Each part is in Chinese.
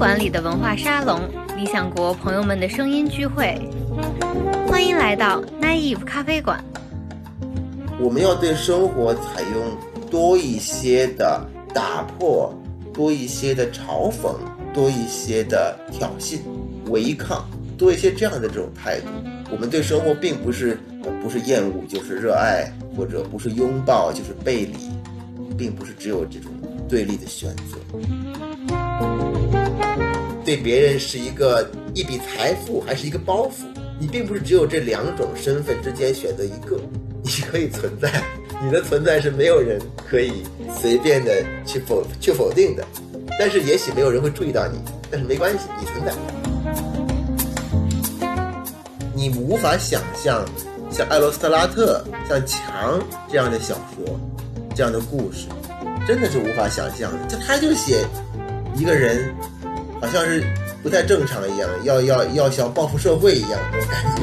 馆里的文化沙龙，理想国朋友们的声音聚会。欢迎来到 Naive 咖啡馆。我们要对生活采用多一些的打破，多一些的嘲讽，多一些的挑衅、违抗，多一些这样的这种态度。我们对生活并不是不是厌恶就是热爱，或者不是拥抱就是背离，并不是只有这种对立的选择。对别人是一个一笔财富，还是一个包袱？你并不是只有这两种身份之间选择一个，你可以存在，你的存在是没有人可以随便的去否去否定的。但是也许没有人会注意到你，但是没关系，你存在。你无法想象像艾罗斯特拉特、像墙这样的小说、这样的故事，真的是无法想象的。就他就写一个人，好像是不太正常一样，要要要像报复社会一样这种感觉。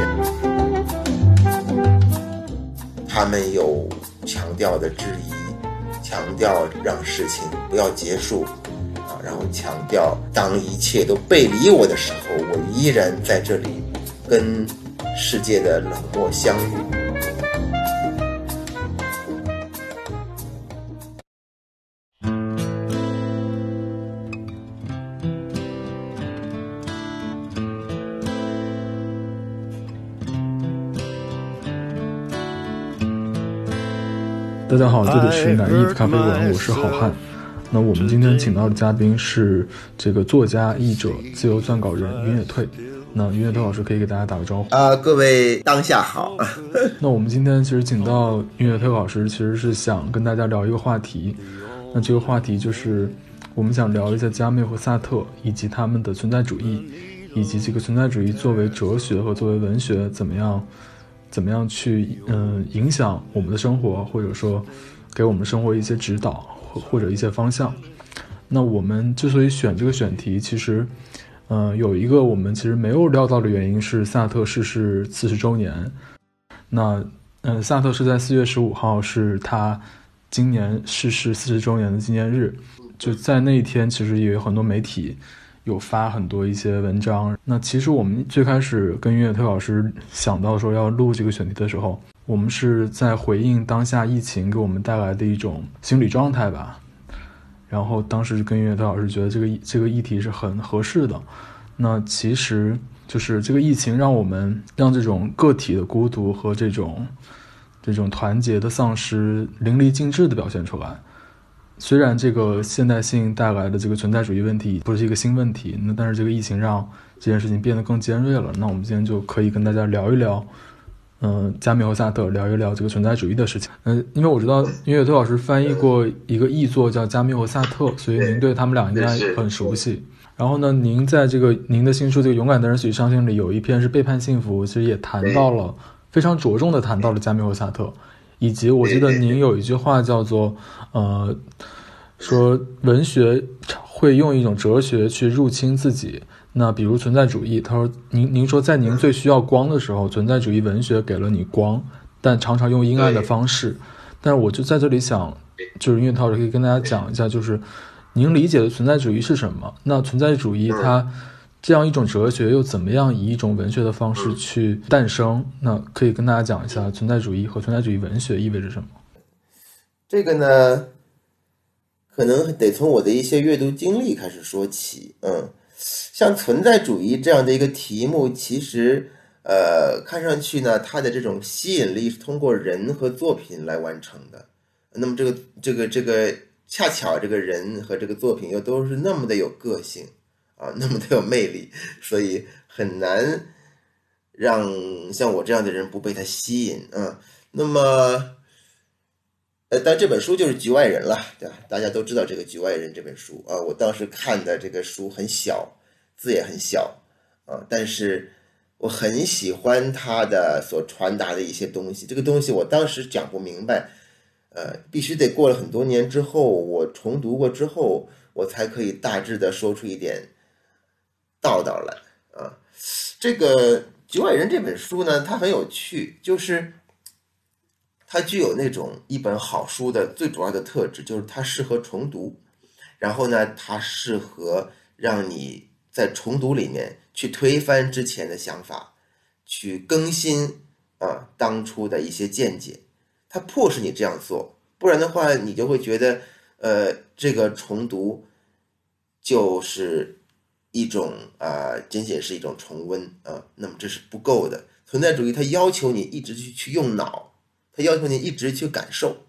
他们有强调的质疑，强调让事情不要结束啊，然后强调当一切都背离我的时候，我依然在这里跟。世界的冷漠相遇。大家好，这里是南艺咖啡馆，我是好汉。那我们今天请到的嘉宾是这个作家、译者、自由撰稿人云野退。那云野退老师可以给大家打个招呼啊，各位当下好。那我们今天其实请到云野退老师，其实是想跟大家聊一个话题。那这个话题就是我们想聊一下加缪和萨特以及他们的存在主义，以及这个存在主义作为哲学和作为文学怎么样，怎么样去嗯影响我们的生活，或者说给我们生活一些指导或或者一些方向。那我们之所以选这个选题，其实。嗯，有一个我们其实没有料到的原因是萨特逝世四十周年。那，嗯，萨特是在四月十五号是他今年逝世四十周年的纪念日。就在那一天，其实也有很多媒体有发很多一些文章。那其实我们最开始跟音乐推老师想到说要录这个选题的时候，我们是在回应当下疫情给我们带来的一种心理状态吧。然后当时跟岳涛老师觉得这个这个议题是很合适的，那其实就是这个疫情让我们让这种个体的孤独和这种这种团结的丧失淋漓尽致的表现出来。虽然这个现代性带来的这个存在主义问题不是一个新问题，那但是这个疫情让这件事情变得更尖锐了。那我们今天就可以跟大家聊一聊。嗯，加缪和萨特聊一聊这个存在主义的事情。嗯，因为我知道音乐推老师翻译过一个译作叫《加缪和萨特》，所以您对他们俩应该很熟悉。然后呢，您在这个您的新书《这个勇敢的人许伤心》里有一篇是背叛幸福，其实也谈到了非常着重的谈到了加缪和萨特，以及我记得您有一句话叫做呃，说文学会用一种哲学去入侵自己。那比如存在主义，他说：“您您说在您最需要光的时候，存在主义文学给了你光，但常常用阴暗的方式。但是我就在这里想，就是因为陶老师可以跟大家讲一下，就是您理解的存在主义是什么？那存在主义它这样一种哲学又怎么样以一种文学的方式去诞生？那可以跟大家讲一下存在主义和存在主义文学意味着什么？这个呢，可能得从我的一些阅读经历开始说起，嗯。”像存在主义这样的一个题目，其实，呃，看上去呢，它的这种吸引力是通过人和作品来完成的。那么，这个、这个、这个，恰巧这个人和这个作品又都是那么的有个性啊，那么的有魅力，所以很难让像我这样的人不被他吸引啊。那么，呃，但这本书就是《局外人》了，对吧？大家都知道这个《局外人》这本书啊，我当时看的这个书很小。字也很小，啊，但是我很喜欢他的所传达的一些东西。这个东西我当时讲不明白，呃，必须得过了很多年之后，我重读过之后，我才可以大致的说出一点道道来。啊，这个《局外人》这本书呢，它很有趣，就是它具有那种一本好书的最主要的特质，就是它适合重读，然后呢，它适合让你。在重读里面去推翻之前的想法，去更新啊当初的一些见解，它迫使你这样做，不然的话，你就会觉得，呃，这个重读就是一种啊，仅仅是一种重温啊，那么这是不够的。存在主义它要求你一直去去用脑，它要求你一直去感受，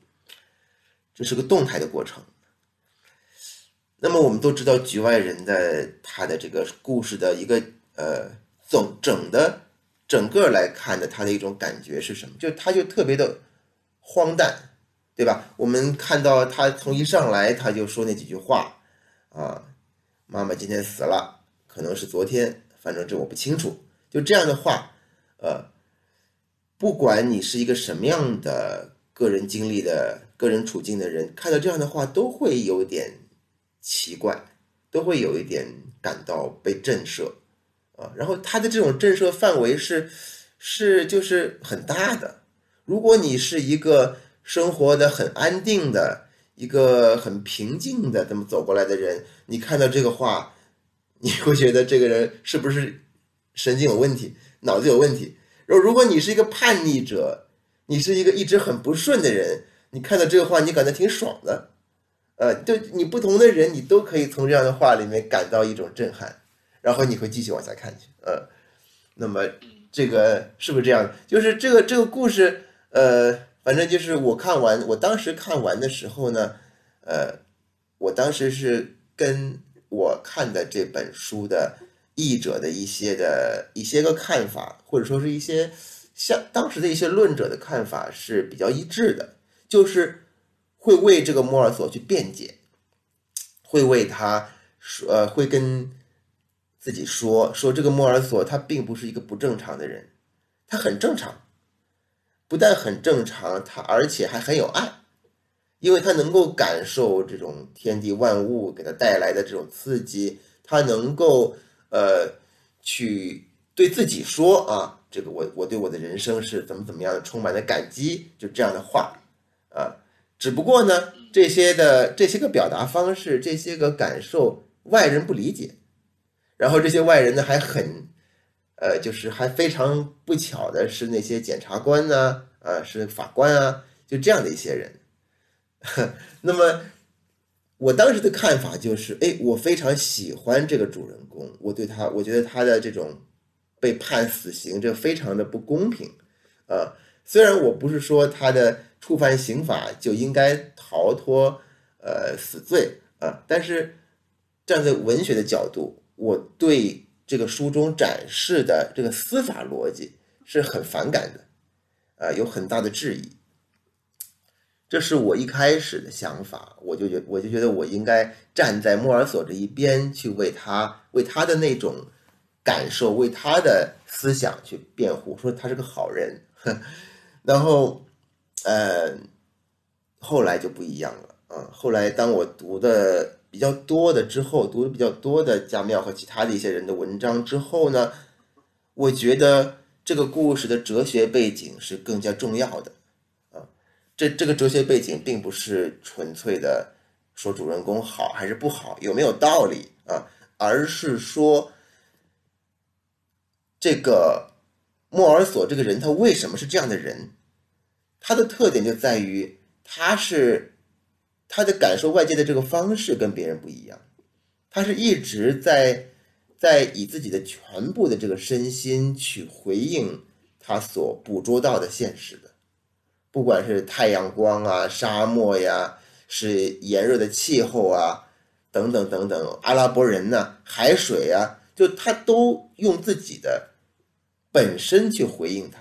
这是个动态的过程。那么我们都知道《局外人》的他的这个故事的一个呃总整的整个来看的他的一种感觉是什么？就他就特别的荒诞，对吧？我们看到他从一上来他就说那几句话啊，妈妈今天死了，可能是昨天，反正这我不清楚。就这样的话，呃，不管你是一个什么样的个人经历的个人处境的人，看到这样的话都会有点。奇怪，都会有一点感到被震慑，啊，然后他的这种震慑范围是，是就是很大的。如果你是一个生活的很安定的一个很平静的这么走过来的人，你看到这个话，你会觉得这个人是不是神经有问题，脑子有问题？然后如果你是一个叛逆者，你是一个一直很不顺的人，你看到这个话，你感觉挺爽的。呃，就你不同的人，你都可以从这样的话里面感到一种震撼，然后你会继续往下看去。呃，那么这个是不是这样？就是这个这个故事，呃，反正就是我看完，我当时看完的时候呢，呃，我当时是跟我看的这本书的译者的一些的一些个看法，或者说是一些像当时的一些论者的看法是比较一致的，就是。会为这个莫尔索去辩解，会为他说，呃，会跟自己说说这个莫尔索他并不是一个不正常的人，他很正常，不但很正常，他而且还很有爱，因为他能够感受这种天地万物给他带来的这种刺激，他能够呃去对自己说啊，这个我我对我的人生是怎么怎么样的，充满了感激，就这样的话啊。只不过呢，这些的这些个表达方式，这些个感受，外人不理解。然后这些外人呢，还很，呃，就是还非常不巧的是那些检察官呢，啊，是法官啊，就这样的一些人。那么我当时的看法就是，哎，我非常喜欢这个主人公，我对他，我觉得他的这种被判死刑，这非常的不公平。啊，虽然我不是说他的。触犯刑法就应该逃脱呃死罪啊！但是站在文学的角度，我对这个书中展示的这个司法逻辑是很反感的啊，有很大的质疑。这是我一开始的想法，我就觉我就觉得我应该站在莫尔索这一边，去为他为他的那种感受，为他的思想去辩护，说他是个好人，然后。呃，后来就不一样了啊！后来当我读的比较多的之后，读的比较多的加缪和其他的一些人的文章之后呢，我觉得这个故事的哲学背景是更加重要的。这这个哲学背景并不是纯粹的说主人公好还是不好，有没有道理啊，而是说这个莫尔索这个人他为什么是这样的人？他的特点就在于，他是他的感受外界的这个方式跟别人不一样，他是一直在在以自己的全部的这个身心去回应他所捕捉到的现实的，不管是太阳光啊、沙漠呀、是炎热的气候啊等等等等，阿拉伯人呢、海水啊，就他都用自己的本身去回应他。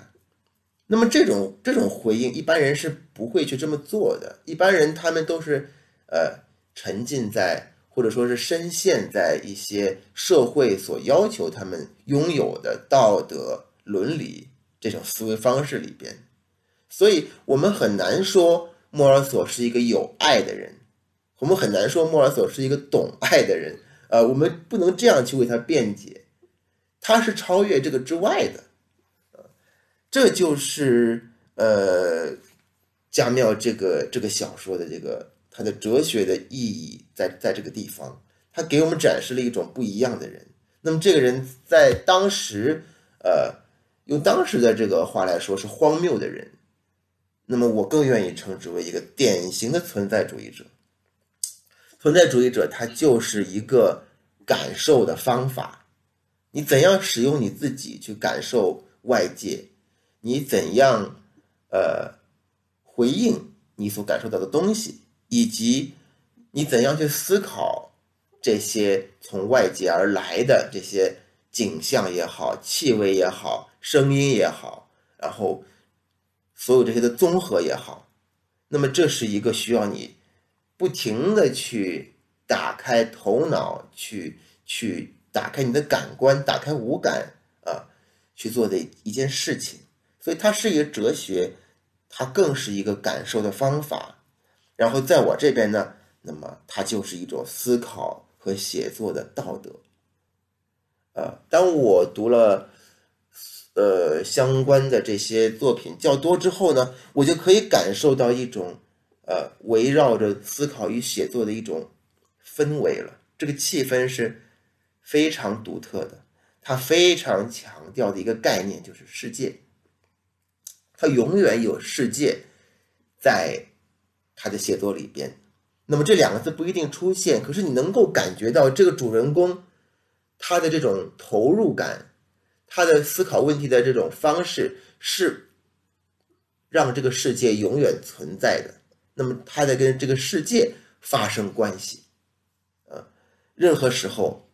那么这种这种回应，一般人是不会去这么做的。一般人他们都是，呃，沉浸在或者说是深陷在一些社会所要求他们拥有的道德伦理这种思维方式里边，所以我们很难说莫尔索是一个有爱的人，我们很难说莫尔索是一个懂爱的人。呃，我们不能这样去为他辩解，他是超越这个之外的。这就是呃，加缪这个这个小说的这个它的哲学的意义在在这个地方，他给我们展示了一种不一样的人。那么这个人在当时，呃，用当时的这个话来说是荒谬的人。那么我更愿意称之为一个典型的存在主义者。存在主义者他就是一个感受的方法，你怎样使用你自己去感受外界，你怎样呃回应你所感受到的东西，以及你怎样去思考这些从外界而来的这些景象也好、气味也好、声音也好，然后。所有这些的综合也好，那么这是一个需要你不停的去打开头脑，去去打开你的感官，打开五感啊，去做的一件事情。所以它是一个哲学，它更是一个感受的方法。然后在我这边呢，那么它就是一种思考和写作的道德。呃，当我读了。呃，相关的这些作品较多之后呢，我就可以感受到一种，呃，围绕着思考与写作的一种氛围了。这个气氛是非常独特的，它非常强调的一个概念就是世界，它永远有世界在他的写作里边。那么这两个字不一定出现，可是你能够感觉到这个主人公他的这种投入感。他的思考问题的这种方式是让这个世界永远存在的。那么，他在跟这个世界发生关系，啊，任何时候，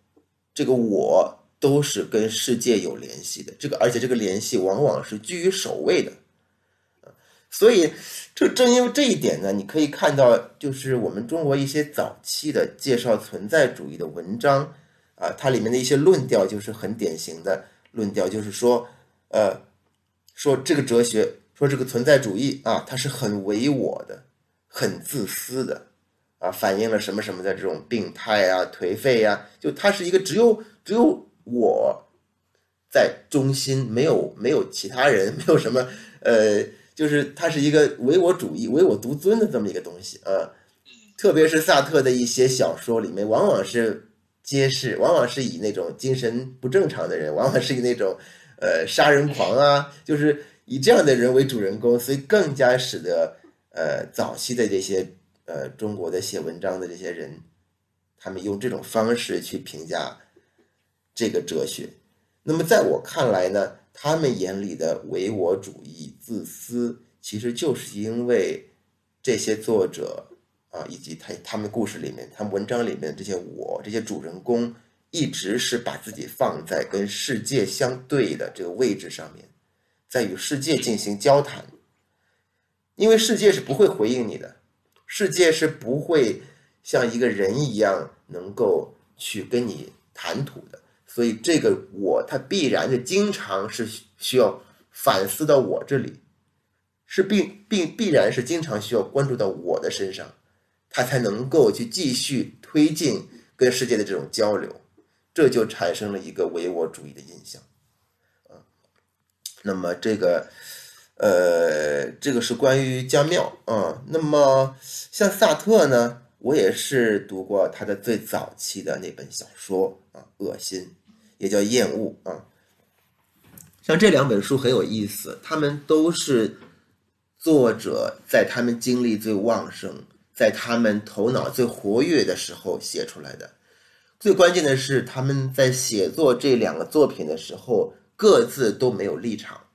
这个我都是跟世界有联系的。这个，而且这个联系往往是居于首位的，啊所以，这正因为这一点呢，你可以看到，就是我们中国一些早期的介绍存在主义的文章啊，它里面的一些论调就是很典型的。论调就是说，呃，说这个哲学，说这个存在主义啊，它是很唯我的，很自私的，啊，反映了什么什么的这种病态啊、颓废呀，就它是一个只有只有我在中心，没有没有其他人，没有什么，呃，就是它是一个唯我主义、唯我独尊的这么一个东西啊。特别是萨特的一些小说里面，往往是。揭示往往是以那种精神不正常的人，往往是以那种，呃，杀人狂啊，就是以这样的人为主人公，所以更加使得呃早期的这些呃中国的写文章的这些人，他们用这种方式去评价这个哲学。那么在我看来呢，他们眼里的唯我主义、自私，其实就是因为这些作者。啊，以及他他们故事里面，他们文章里面这些我这些主人公，一直是把自己放在跟世界相对的这个位置上面，在与世界进行交谈。因为世界是不会回应你的，世界是不会像一个人一样能够去跟你谈吐的，所以这个我他必然的经常是需要反思到我这里，是必必必然是经常需要关注到我的身上。他才能够去继续推进跟世界的这种交流，这就产生了一个唯我主义的印象，啊，那么这个，呃，这个是关于加缪啊。那么像萨特呢，我也是读过他的最早期的那本小说啊，《恶心》，也叫《厌恶》啊。像这两本书很有意思，他们都是作者在他们精力最旺盛。在他们头脑最活跃的时候写出来的，最关键的是他们在写作这两个作品的时候，各自都没有立场，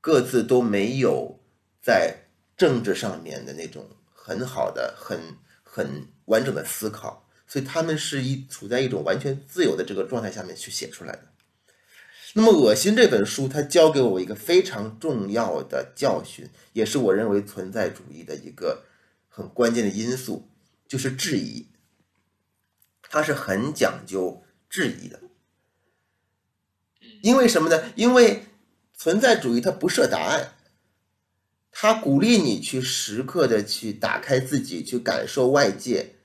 各自都没有在政治上面的那种很好的、很很完整的思考，所以他们是一处在一种完全自由的这个状态下面去写出来的。那么，《恶心》这本书，它教给我一个非常重要的教训，也是我认为存在主义的一个。很关键的因素就是质疑，他是很讲究质疑的。因为什么呢？因为存在主义它不设答案，它鼓励你去时刻的去打开自己，去感受外界。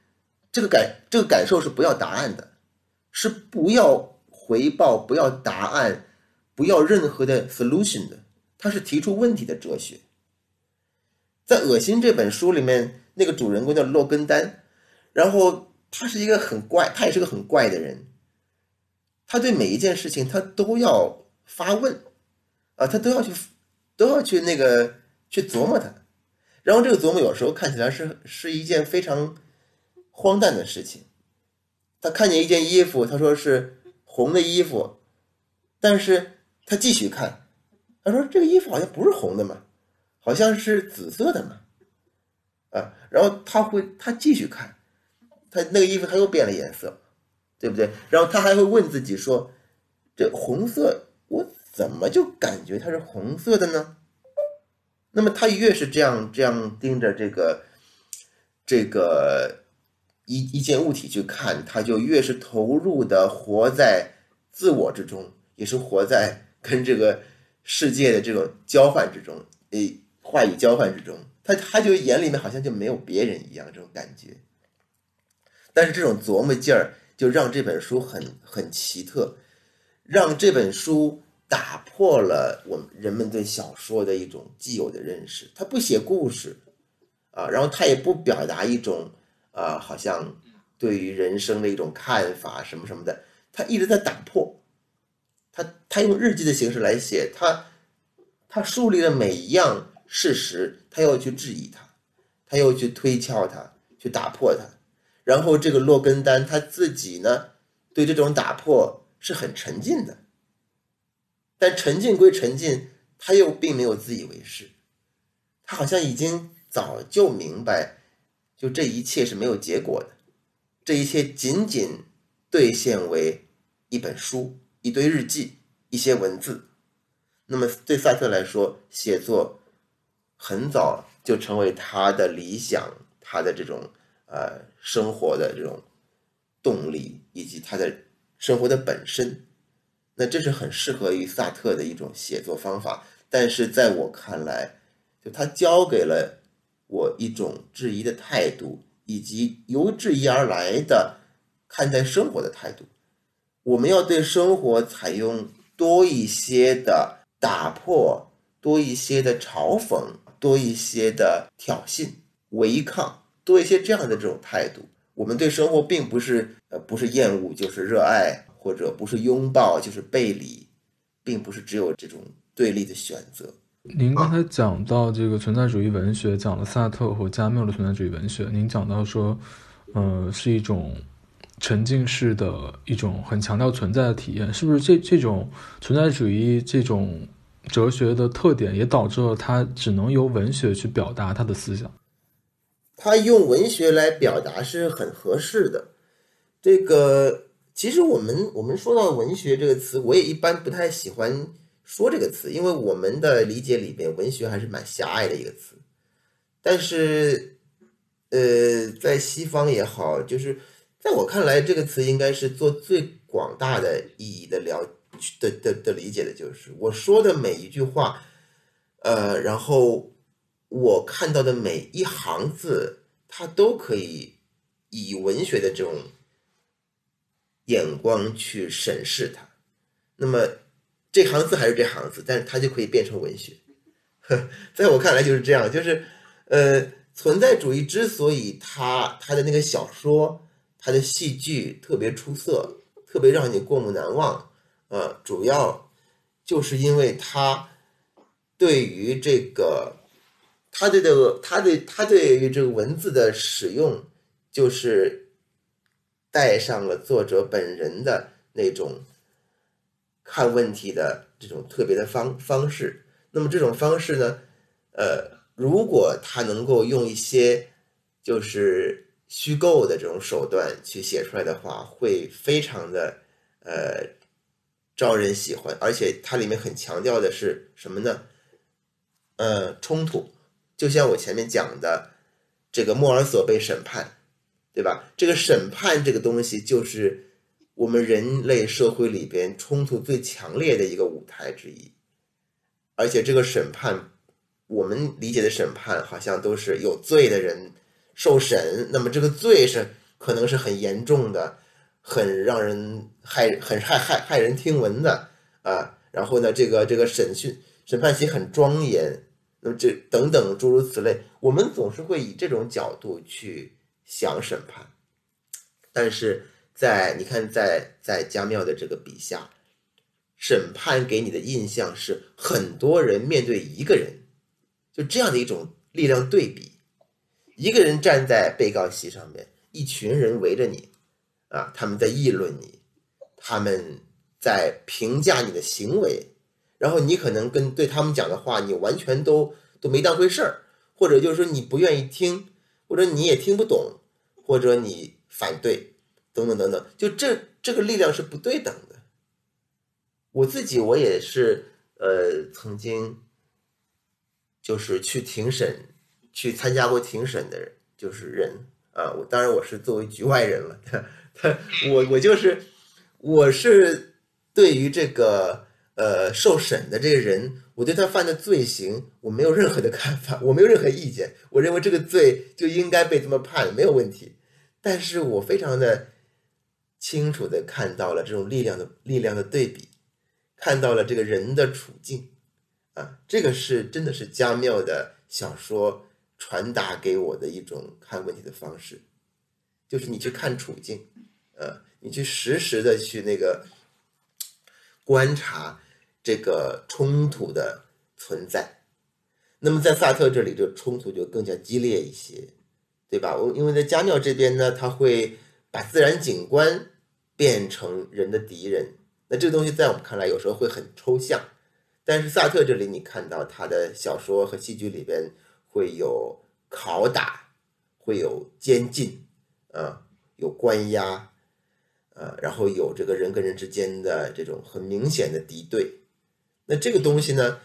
这个感这个感受是不要答案的，是不要回报，不要答案，不要任何的 solution 的。它是提出问题的哲学。在《恶心》这本书里面，那个主人公叫洛根丹，然后他是一个很怪，他也是个很怪的人。他对每一件事情他都要发问，啊，他都要去都要去那个去琢磨它，然后这个琢磨有时候看起来是是一件非常荒诞的事情。他看见一件衣服，他说是红的衣服，但是他继续看，他说这个衣服好像不是红的嘛，好像是紫色的嘛，啊，然后他会他继续看，他那个衣服他又变了颜色。对不对？然后他还会问自己说：“这红色，我怎么就感觉它是红色的呢？”那么他越是这样这样盯着这个这个一一件物体去看，他就越是投入的活在自我之中，也是活在跟这个世界的这种交换之中，诶，话语交换之中，他他就眼里面好像就没有别人一样这种感觉。但是这种琢磨劲儿。就让这本书很很奇特，让这本书打破了我们人们对小说的一种既有的认识。他不写故事，啊，然后他也不表达一种啊，好像对于人生的一种看法什么什么的。他一直在打破，他他用日记的形式来写，他他树立了每一样事实，他要去质疑它，他又去推敲它，去打破它。然后这个洛根丹他自己呢，对这种打破是很沉浸的，但沉浸归沉浸，他又并没有自以为是，他好像已经早就明白，就这一切是没有结果的，这一切仅仅兑现为一本书、一堆日记、一些文字。那么对萨特来说，写作很早就成为他的理想，他的这种。呃，生活的这种动力以及他的生活的本身，那这是很适合于萨特的一种写作方法。但是在我看来，就他教给了我一种质疑的态度，以及由质疑而来的看待生活的态度。我们要对生活采用多一些的打破，多一些的嘲讽，多一些的挑衅、违抗。多一些这样的这种态度，我们对生活并不是呃不是厌恶就是热爱，或者不是拥抱就是背离，并不是只有这种对立的选择。您刚才讲到这个存在主义文学，讲了萨特和加缪的存在主义文学。您讲到说，呃，是一种沉浸式的一种很强调存在的体验，是不是这这种存在主义这种哲学的特点，也导致了他只能由文学去表达他的思想？他用文学来表达是很合适的。这个其实我们我们说到文学这个词，我也一般不太喜欢说这个词，因为我们的理解里边，文学还是蛮狭隘的一个词。但是，呃，在西方也好，就是在我看来，这个词应该是做最广大的意义的了的的的理解的，就是我说的每一句话，呃，然后。我看到的每一行字，它都可以以文学的这种眼光去审视它。那么这行字还是这行字，但是它就可以变成文学。呵在我看来就是这样，就是呃，存在主义之所以它它的那个小说、它的戏剧特别出色，特别让你过目难忘，呃，主要就是因为他对于这个。他对这个，他对他对于这个文字的使用，就是带上了作者本人的那种看问题的这种特别的方方式。那么这种方式呢，呃，如果他能够用一些就是虚构的这种手段去写出来的话，会非常的呃招人喜欢。而且它里面很强调的是什么呢？呃，冲突。就像我前面讲的，这个莫尔索被审判，对吧？这个审判这个东西，就是我们人类社会里边冲突最强烈的一个舞台之一。而且这个审判，我们理解的审判，好像都是有罪的人受审，那么这个罪是可能是很严重的，很让人害、很害害害人听闻的啊。然后呢，这个这个审讯审判席很庄严。那么这等等诸如此类，我们总是会以这种角度去想审判，但是在你看，在在家庙的这个笔下，审判给你的印象是很多人面对一个人，就这样的一种力量对比。一个人站在被告席上面，一群人围着你，啊，他们在议论你，他们在评价你的行为，然后你可能跟对他们讲的话，你完全都都没当回事儿，或者就是说你不愿意听，或者你也听不懂，或者你反对。等等等等，就这这个力量是不对等的。我自己我也是，呃，曾经就是去庭审，去参加过庭审的人，就是人啊。我当然我是作为局外人了，我我就是我是对于这个呃受审的这个人，我对他犯的罪行我没有任何的看法，我没有任何意见。我认为这个罪就应该被这么判，没有问题。但是我非常的。清楚的看到了这种力量的力量的对比，看到了这个人的处境，啊，这个是真的是加缪的小说传达给我的一种看问题的方式，就是你去看处境，呃，你去实时的去那个观察这个冲突的存在。那么在萨特这里，这冲突就更加激烈一些，对吧？我因为在加缪这边呢，他会把自然景观。变成人的敌人，那这个东西在我们看来有时候会很抽象，但是萨特这里你看到他的小说和戏剧里边会有拷打，会有监禁，啊，有关押，啊，然后有这个人跟人之间的这种很明显的敌对，那这个东西呢，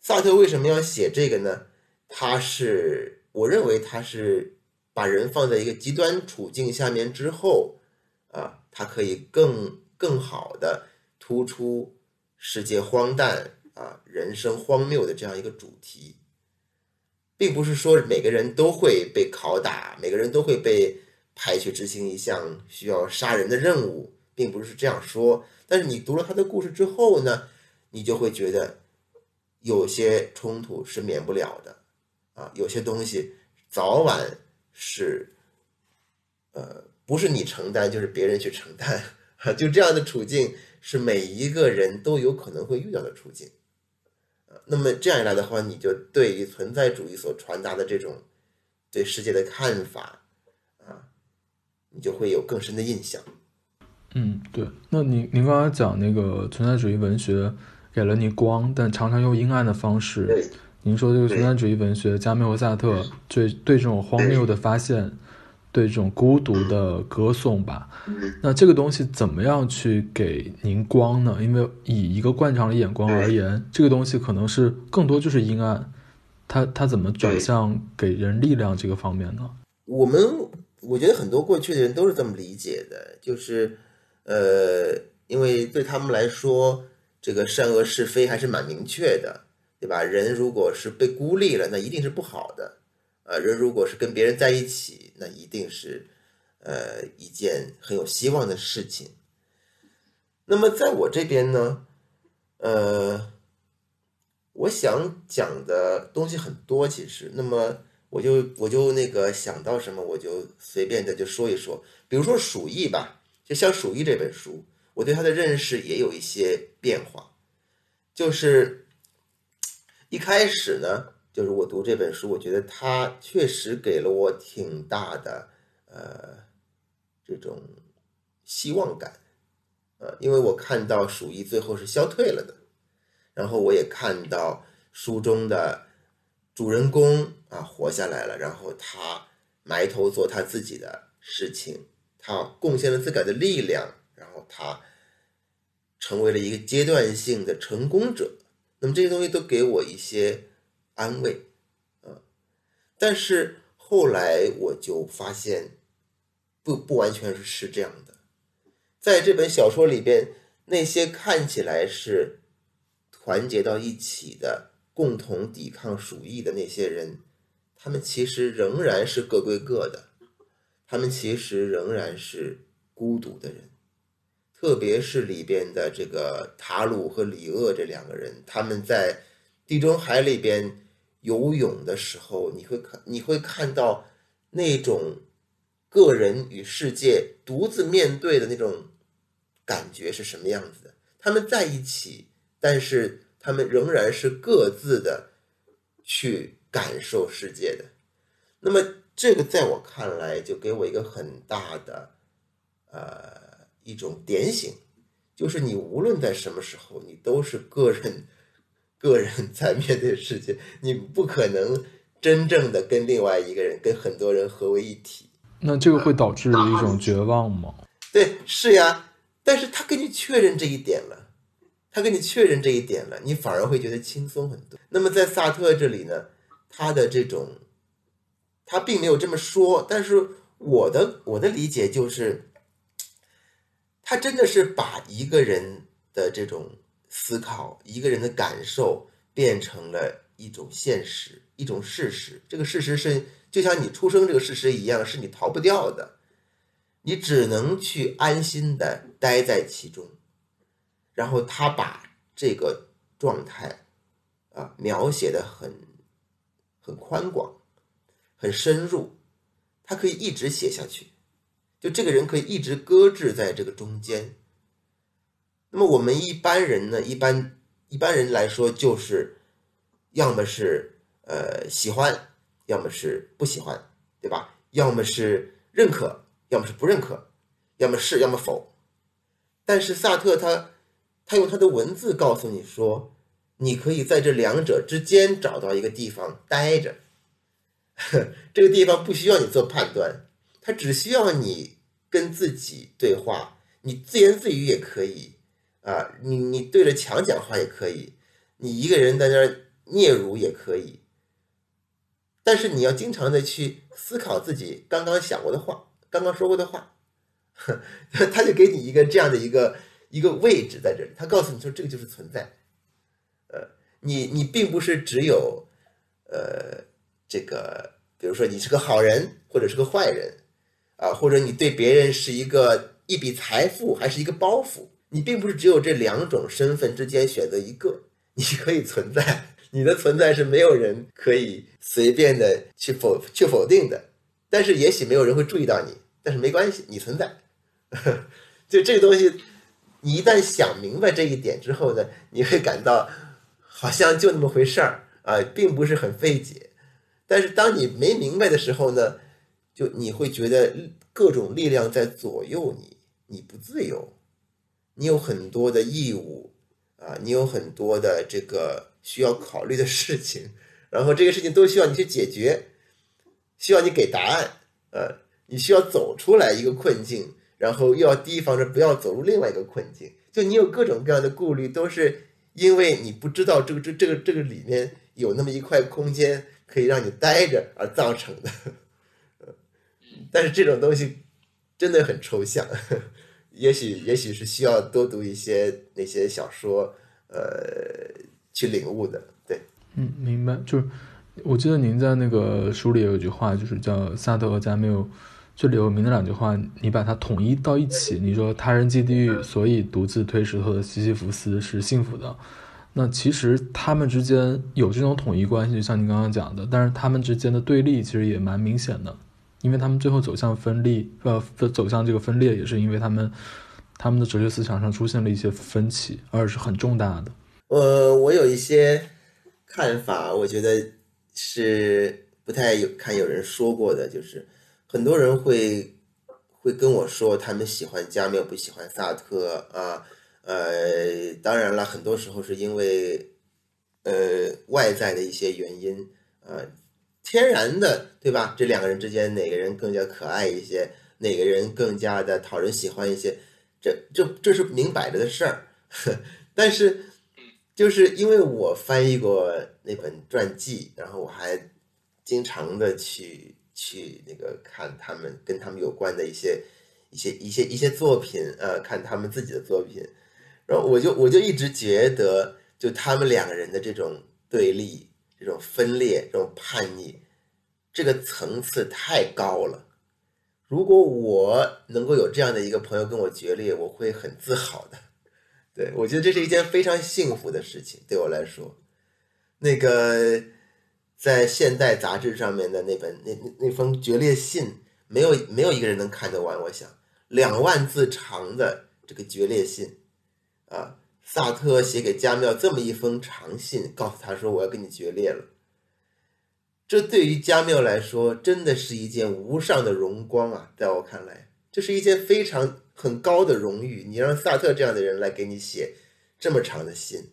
萨特为什么要写这个呢？他是我认为他是把人放在一个极端处境下面之后，啊。他可以更更好的突出世界荒诞啊，人生荒谬的这样一个主题，并不是说每个人都会被拷打，每个人都会被派去执行一项需要杀人的任务，并不是这样说。但是你读了他的故事之后呢，你就会觉得有些冲突是免不了的啊，有些东西早晚是呃。不是你承担，就是别人去承担，就这样的处境是每一个人都有可能会遇到的处境。那么这样一来的话，你就对于存在主义所传达的这种对世界的看法，你就会有更深的印象。嗯，对。那您您刚才讲那个存在主义文学给了你光，但常常用阴暗的方式。您说这个存在主义文学，加缪和萨特对对这种荒谬的发现。对这种孤独的歌颂吧，那这个东西怎么样去给您光呢？因为以一个惯常的眼光而言，这个东西可能是更多就是阴暗，它它怎么转向给人力量这个方面呢？我们我觉得很多过去的人都是这么理解的，就是呃，因为对他们来说，这个善恶是非还是蛮明确的，对吧？人如果是被孤立了，那一定是不好的。呃，人如果是跟别人在一起，那一定是，呃，一件很有希望的事情。那么在我这边呢，呃，我想讲的东西很多，其实，那么我就我就那个想到什么，我就随便的就说一说。比如说《鼠疫》吧，就像《鼠疫》这本书，我对它的认识也有一些变化，就是一开始呢。就是我读这本书，我觉得它确实给了我挺大的呃这种希望感，呃，因为我看到鼠疫最后是消退了的，然后我也看到书中的主人公啊活下来了，然后他埋头做他自己的事情，他贡献了自个的力量，然后他成为了一个阶段性的成功者。那么这些东西都给我一些。安慰，啊，但是后来我就发现，不不完全是是这样的。在这本小说里边，那些看起来是团结到一起的、共同抵抗鼠疫的那些人，他们其实仍然是各归各的，他们其实仍然是孤独的人。特别是里边的这个塔鲁和里厄这两个人，他们在地中海里边。游泳的时候，你会看，你会看到那种个人与世界独自面对的那种感觉是什么样子的。他们在一起，但是他们仍然是各自的去感受世界的。那么，这个在我看来，就给我一个很大的呃一种点醒，就是你无论在什么时候，你都是个人，个人在面对世界，你不可能真正的跟另外一个人、跟很多人合为一体。那这个会导致一种绝望吗？对，是呀。但是他跟你确认这一点了，他跟你确认这一点了，你反而会觉得轻松很多。那么在萨特这里呢，他的这种，他并没有这么说，但是我的我的理解就是，他真的是把一个人的这种思考、一个人的感受变成了一种现实、一种事实。这个事实是就像你出生这个事实一样，是你逃不掉的。你只能去安心的待在其中，然后他把这个状态啊描写的很很宽广，很深入，他可以一直写下去，就这个人可以一直搁置在这个中间。那么我们一般人呢，一般一般人来说，就是要么是呃喜欢，要么是不喜欢，对吧？要么是认可。要么是不认可，要么是，要么否。但是萨特他，他用他的文字告诉你说，你可以在这两者之间找到一个地方待着。这个地方不需要你做判断，他只需要你跟自己对话，你自言自语也可以啊，你你对着墙讲话也可以，你一个人在那儿嗫嚅也可以。但是你要经常的去思考自己刚刚想过的话。刚刚说过的话，他就给你一个这样的一个一个位置在这里，他告诉你说这个就是存在，呃，你你并不是只有呃这个，比如说你是个好人或者是个坏人啊，或者你对别人是一个一笔财富还是一个包袱，你并不是只有这两种身份之间选择一个，你可以存在，你的存在是没有人可以随便的去否去否定的。但是也许没有人会注意到你，但是没关系，你存在。就这个东西，你一旦想明白这一点之后呢，你会感到好像就那么回事儿啊，并不是很费解。但是当你没明白的时候呢，就你会觉得各种力量在左右你，你不自由，你有很多的义务啊，你有很多的这个需要考虑的事情，然后这些事情都需要你去解决。需要你给答案，呃，你需要走出来一个困境，然后又要提防着不要走入另外一个困境。就你有各种各样的顾虑，都是因为你不知道这个这这个这个里面有那么一块空间可以让你待着而造成的。但是这种东西真的很抽象，也许也许是需要多读一些那些小说，呃，去领悟的。对，嗯，明白，就是。我记得您在那个书里有一句话，就是叫萨特和加缪最有名的两句话，你把它统一到一起，你说他人即地狱，所以独自推石头的西西弗斯是幸福的。那其实他们之间有这种统一关系，就像你刚刚讲的，但是他们之间的对立其实也蛮明显的，因为他们最后走向分立，呃，走向这个分裂，也是因为他们他们的哲学思想上出现了一些分歧，而是很重大的。呃，我有一些看法，我觉得。是不太有看有人说过的，就是很多人会会跟我说他们喜欢加缪不喜欢萨特啊，呃，当然了，很多时候是因为呃外在的一些原因啊，天然的对吧？这两个人之间哪个人更加可爱一些，哪个人更加的讨人喜欢一些，这这这是明摆着的事儿，但是。就是因为我翻译过那本传记，然后我还经常的去去那个看他们跟他们有关的一些一些一些一些作品，呃，看他们自己的作品，然后我就我就一直觉得，就他们两个人的这种对立、这种分裂、这种叛逆，这个层次太高了。如果我能够有这样的一个朋友跟我决裂，我会很自豪的。对，我觉得这是一件非常幸福的事情，对我来说。那个在《现代》杂志上面的那本那那那封决裂信，没有没有一个人能看得完。我想，两万字长的这个决裂信，啊，萨特写给加缪这么一封长信，告诉他说我要跟你决裂了。这对于加缪来说，真的是一件无上的荣光啊！在我看来，这是一件非常很高的荣誉。你让萨特这样的人来给你写这么长的信，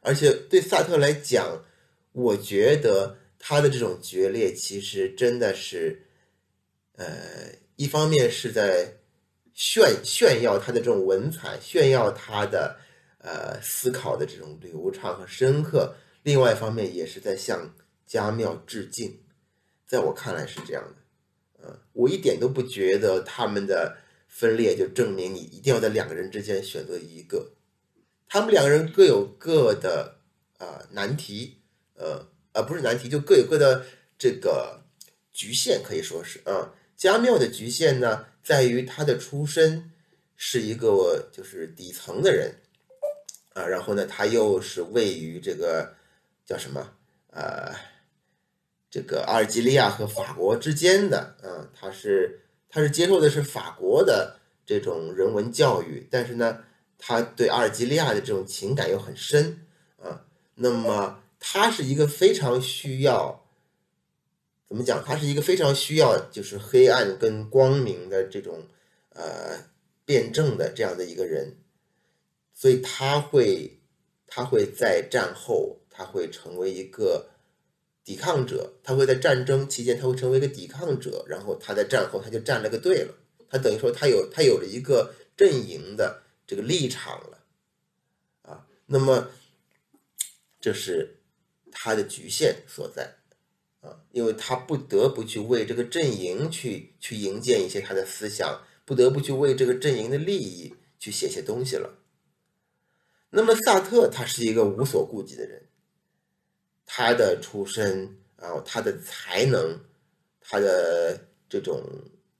而且对萨特来讲，我觉得他的这种决裂，其实真的是，呃，一方面是在炫炫耀他的这种文采，炫耀他的呃思考的这种流畅和深刻；另外一方面，也是在向。家庙致敬，在我看来是这样的，呃，我一点都不觉得他们的分裂就证明你一定要在两个人之间选择一个，他们两个人各有各的啊难题，呃，而不是难题，就各有各的这个局限，可以说是啊，加缪的局限呢，在于他的出身是一个就是底层的人，啊，然后呢，他又是位于这个叫什么，呃。这个阿尔及利亚和法国之间的，啊，他是他是接受的是法国的这种人文教育，但是呢，他对阿尔及利亚的这种情感又很深，啊，那么他是一个非常需要，怎么讲？他是一个非常需要就是黑暗跟光明的这种呃辩证的这样的一个人，所以他会他会在战后他会成为一个。抵抗者，他会在战争期间，他会成为一个抵抗者，然后他在战后他就站了个队了，他等于说他有他有了一个阵营的这个立场了，啊，那么这是他的局限所在，啊，因为他不得不去为这个阵营去去营建一些他的思想，不得不去为这个阵营的利益去写些东西了。那么萨特他是一个无所顾忌的人。他的出身，然后他的才能，他的这种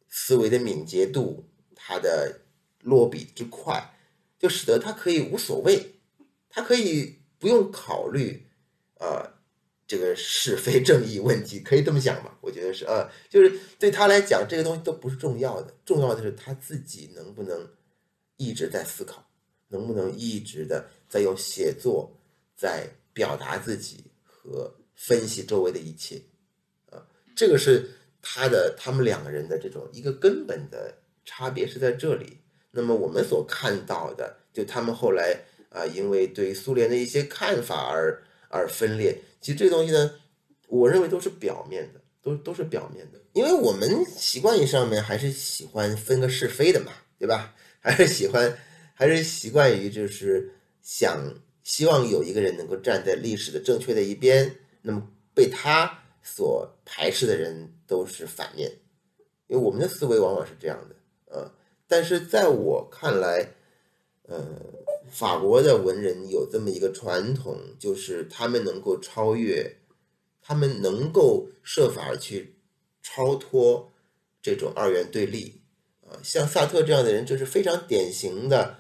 思维的敏捷度，他的落笔之快，就使得他可以无所谓，他可以不用考虑啊这个是非正义问题，可以这么讲吧？我觉得是啊，就是对他来讲，这个东西都不是重要的，重要的是他自己能不能一直在思考，能不能一直的在用写作在表达自己。和分析周围的一切，啊，这个是他的他们两个人的这种一个根本的差别是在这里。那么我们所看到的，就他们后来啊，因为对苏联的一些看法而而分裂，其实这东西呢，我认为都是表面的，都都是表面的。因为我们习惯于上面还是喜欢分个是非的嘛，对吧？还是喜欢，还是习惯于就是想。希望有一个人能够站在历史的正确的一边，那么被他所排斥的人都是反面，因为我们的思维往往是这样的，呃，但是在我看来，呃，法国的文人有这么一个传统，就是他们能够超越，他们能够设法去超脱这种二元对立，啊，像萨特这样的人就是非常典型的。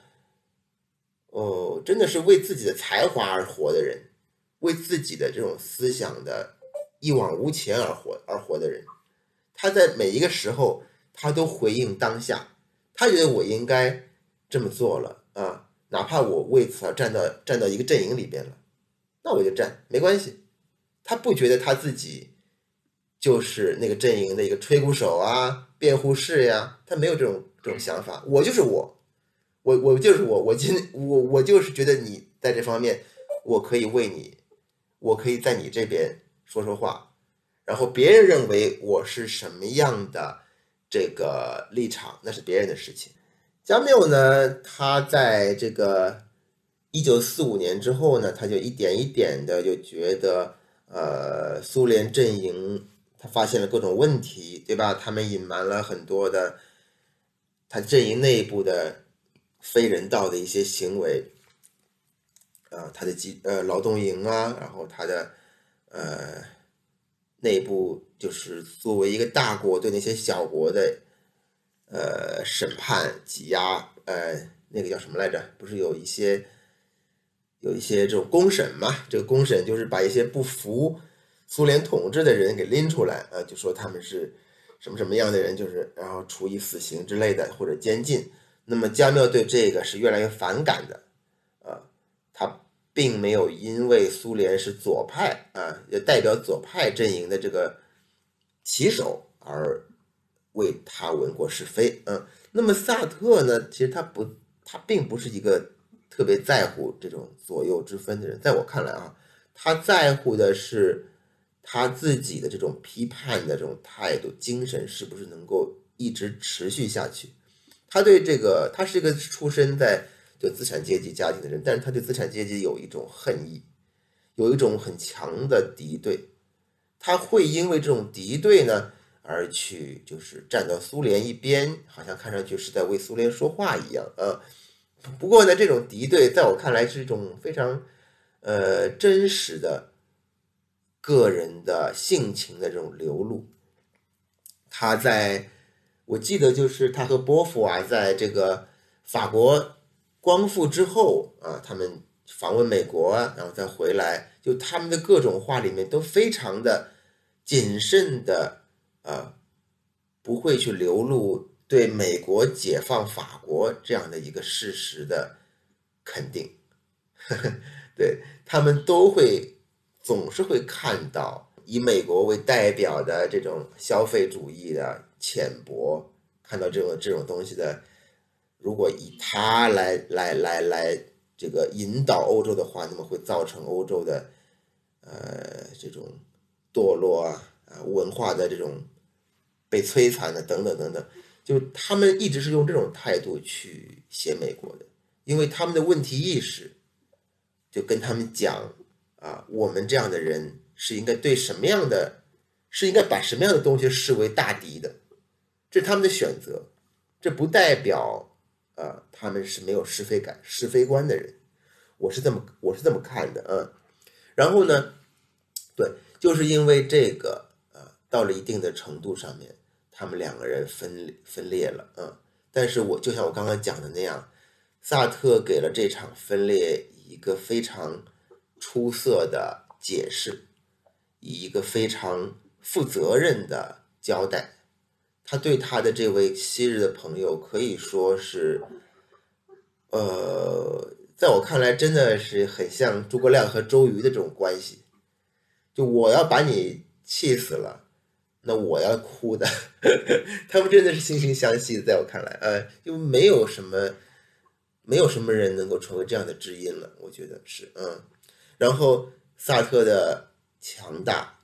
哦，真的是为自己的才华而活的人，为自己的这种思想的一往无前而活而活的人，他在每一个时候，他都回应当下，他觉得我应该这么做了啊，哪怕我为此而站到站到一个阵营里边了，那我就站，没关系。他不觉得他自己就是那个阵营的一个吹鼓手啊、辩护士呀，他没有这种这种想法，我就是我。我我就是我，我今我我就是觉得你在这方面，我可以为你，我可以在你这边说说话，然后别人认为我是什么样的这个立场，那是别人的事情。加缪呢，他在这个一九四五年之后呢，他就一点一点的就觉得，呃，苏联阵营他发现了各种问题，对吧？他们隐瞒了很多的他阵营内部的。非人道的一些行为，啊，他的机呃劳动营啊，然后他的呃内部就是作为一个大国对那些小国的呃审判挤压，呃那个叫什么来着？不是有一些有一些这种公审嘛？这个公审就是把一些不服苏联统治的人给拎出来，啊，就说他们是什么什么样的人，就是然后处以死刑之类的或者监禁。那么加缪对这个是越来越反感的，啊，他并没有因为苏联是左派啊，也代表左派阵营的这个旗手而为他闻过是非，嗯。那么萨特呢，其实他不，他并不是一个特别在乎这种左右之分的人，在我看来啊，他在乎的是。他自己的这种批判的这种态度、精神，是不是能够一直持续下去？他对这个，他是一个出生在就资产阶级家庭的人，但是他对资产阶级有一种恨意，有一种很强的敌对。他会因为这种敌对呢，而去就是站到苏联一边，好像看上去是在为苏联说话一样啊。不过呢，这种敌对在我看来是一种非常呃真实的。个人的性情的这种流露，他在我记得就是他和波伏娃在这个法国光复之后啊，他们访问美国，然后再回来，就他们的各种话里面都非常的谨慎的啊，不会去流露对美国解放法国这样的一个事实的肯定，对他们都会。总是会看到以美国为代表的这种消费主义的浅薄，看到这种这种东西的，如果以他来来来来这个引导欧洲的话，那么会造成欧洲的呃这种堕落啊啊文化的这种被摧残的等等等等，就他们一直是用这种态度去写美国的，因为他们的问题意识就跟他们讲。啊，我们这样的人是应该对什么样的，是应该把什么样的东西视为大敌的，这是他们的选择，这不代表，呃，他们是没有是非感、是非观的人，我是这么我是这么看的啊。然后呢，对，就是因为这个，到了一定的程度上面，他们两个人分分裂了啊。但是我就像我刚刚讲的那样，萨特给了这场分裂一个非常。出色的解释，以一个非常负责任的交代，他对他的这位昔日的朋友可以说是，呃，在我看来真的是很像诸葛亮和周瑜的这种关系。就我要把你气死了，那我要哭的。他们真的是惺惺相惜的，在我看来，呃，就没有什么，没有什么人能够成为这样的知音了。我觉得是，嗯。然后，萨特的强大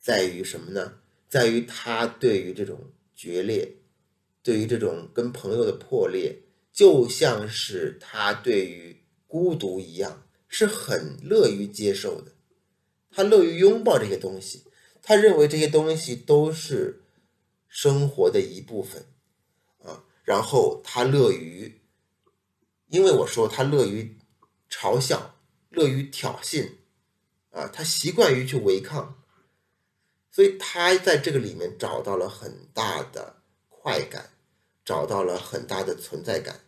在于什么呢？在于他对于这种决裂，对于这种跟朋友的破裂，就像是他对于孤独一样，是很乐于接受的。他乐于拥抱这些东西，他认为这些东西都是生活的一部分啊。然后他乐于，因为我说他乐于嘲笑。乐于挑衅，啊，他习惯于去违抗，所以他在这个里面找到了很大的快感，找到了很大的存在感。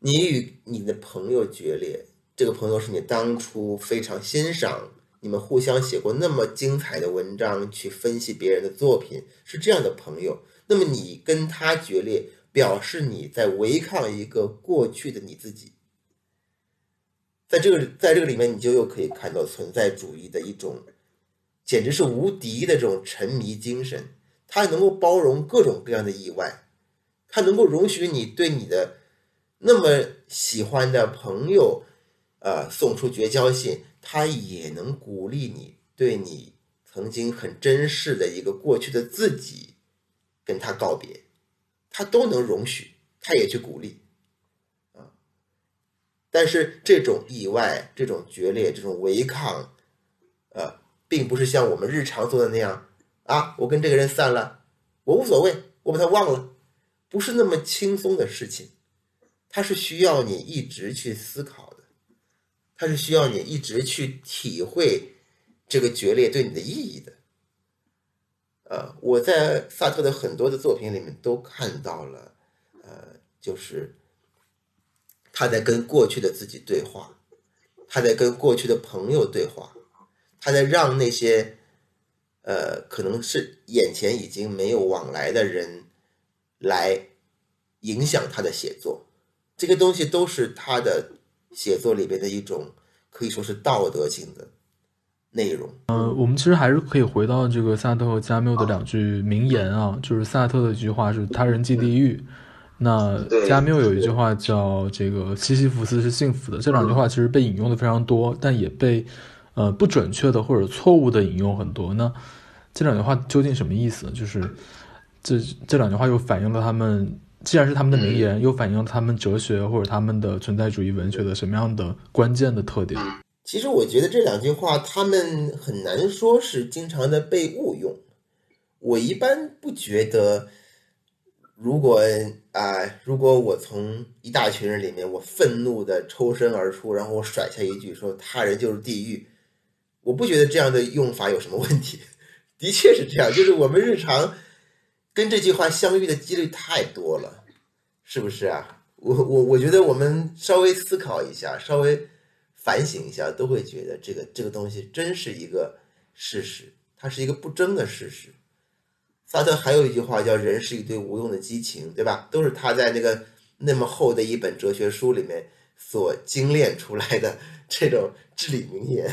你与你的朋友决裂，这个朋友是你当初非常欣赏，你们互相写过那么精彩的文章，去分析别人的作品，是这样的朋友。那么你跟他决裂，表示你在违抗一个过去的你自己。在这个在这个里面，你就又可以看到存在主义的一种，简直是无敌的这种沉迷精神。它能够包容各种各样的意外，它能够容许你对你的那么喜欢的朋友，呃，送出绝交信，他也能鼓励你对你曾经很珍视的一个过去的自己，跟他告别，他都能容许，他也去鼓励。啊但是这种意外、这种决裂、这种违抗，呃，并不是像我们日常做的那样啊，我跟这个人散了，我无所谓，我把他忘了，不是那么轻松的事情。它是需要你一直去思考，它是需要你一直去体会这个决裂对你的意义的。呃，我在萨特的很多的作品里面都看到了，呃，就是。他在跟过去的自己对话，他在跟过去的朋友对话，他在让那些呃，可能是眼前已经没有往来的人来影响他的写作，这个东西都是他的写作里边的一种可以说是道德性的内容。呃，我们其实还是可以回到这个萨特和加缪的两句名言啊，就是萨特的一句话是“他人即地狱”，那加缪有一句话叫“这个西西弗斯是幸福的”，这两句话其实被引用的非常多，但也被。呃，不准确的或者错误的引用很多。那这两句话究竟什么意思？就是这这两句话又反映了他们，既然是他们的名言，又反映了他们哲学或者他们的存在主义文学的什么样的关键的特点？其实我觉得这两句话，他们很难说是经常的被误用。我一般不觉得，如果啊，如果我从一大群人里面，我愤怒的抽身而出，然后我甩下一句说“他人就是地狱”。我不觉得这样的用法有什么问题，的确是这样，就是我们日常跟这句话相遇的几率太多了，是不是啊？我我我觉得我们稍微思考一下，稍微反省一下，都会觉得这个这个东西真是一个事实，它是一个不争的事实。萨特还有一句话叫“人是一堆无用的激情”，对吧？都是他在那个那么厚的一本哲学书里面所精炼出来的这种至理名言，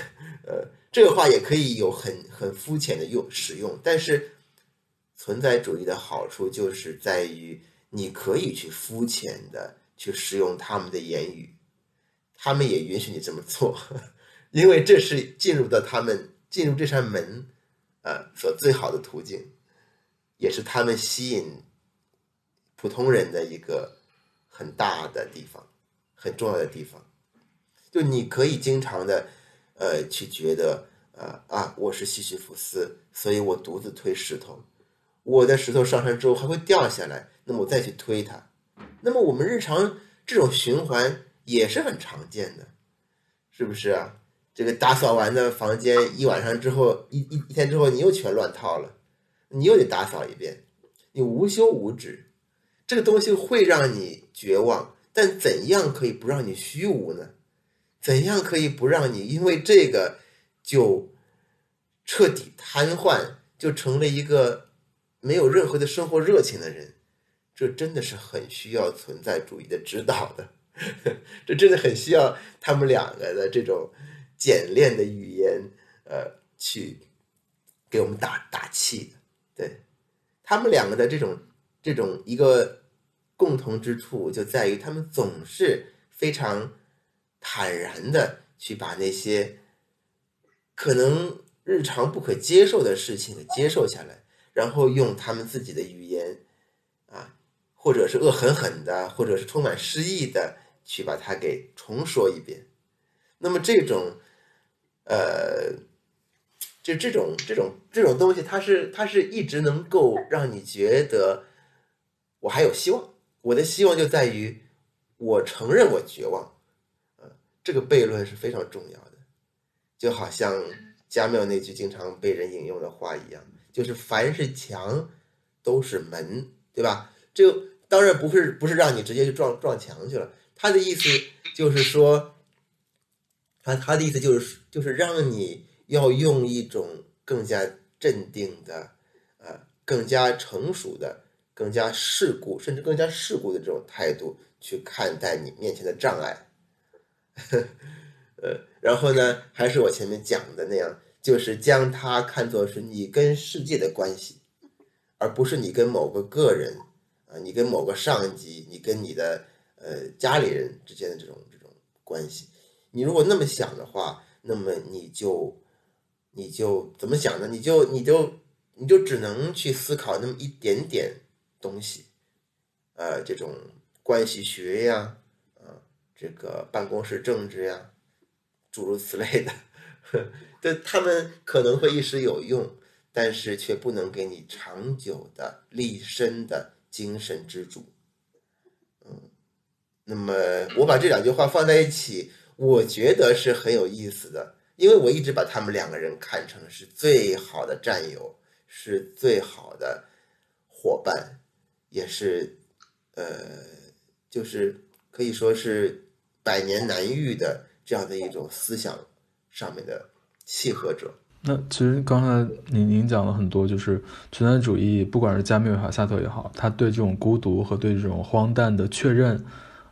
呃。这个话也可以有很很肤浅的用使用，但是存在主义的好处就是在于你可以去肤浅的去使用他们的言语，他们也允许你这么做，因为这是进入到他们进入这扇门，呃，所最好的途径，也是他们吸引普通人的一个很大的地方，很重要的地方，就你可以经常的。呃，去觉得，呃啊，我是西西弗斯，所以我独自推石头，我的石头上山之后还会掉下来，那么我再去推它，那么我们日常这种循环也是很常见的，是不是啊？这个打扫完的房间一晚上之后，一一一天之后你又全乱套了，你又得打扫一遍，你无休无止，这个东西会让你绝望，但怎样可以不让你虚无呢？怎样可以不让你因为这个就彻底瘫痪，就成了一个没有任何的生活热情的人？这真的是很需要存在主义的指导的，这真的很需要他们两个的这种简练的语言，呃，去给我们打打气的。对他们两个的这种这种一个共同之处，就在于他们总是非常。坦然的去把那些可能日常不可接受的事情接受下来，然后用他们自己的语言啊，或者是恶狠狠的，或者是充满诗意的去把它给重说一遍。那么这种呃，就这种这种这种东西，它是它是一直能够让你觉得我还有希望。我的希望就在于我承认我绝望。这个悖论是非常重要的，就好像加缪那句经常被人引用的话一样，就是凡是墙都是门，对吧？这当然不是不是让你直接去撞撞墙去了，他的意思就是说，他他的意思就是就是让你要用一种更加镇定的，呃，更加成熟的、更加世故甚至更加世故的这种态度去看待你面前的障碍。呃，然后呢，还是我前面讲的那样，就是将它看作是你跟世界的关系，而不是你跟某个个人啊，你跟某个上级，你跟你的呃家里人之间的这种这种关系。你如果那么想的话，那么你就你就怎么想呢？你就你就你就只能去思考那么一点点东西，呃，这种关系学呀。啊这个办公室政治呀，诸如此类的，对他们可能会一时有用，但是却不能给你长久的立身的精神支柱。嗯，那么我把这两句话放在一起，我觉得是很有意思的，因为我一直把他们两个人看成是最好的战友，是最好的伙伴，也是呃，就是可以说是。百年难遇的这样的一种思想上面的契合者。那其实刚才您您讲了很多，就是存在主义，不管是加缪也好，萨特也好，他对这种孤独和对这种荒诞的确认，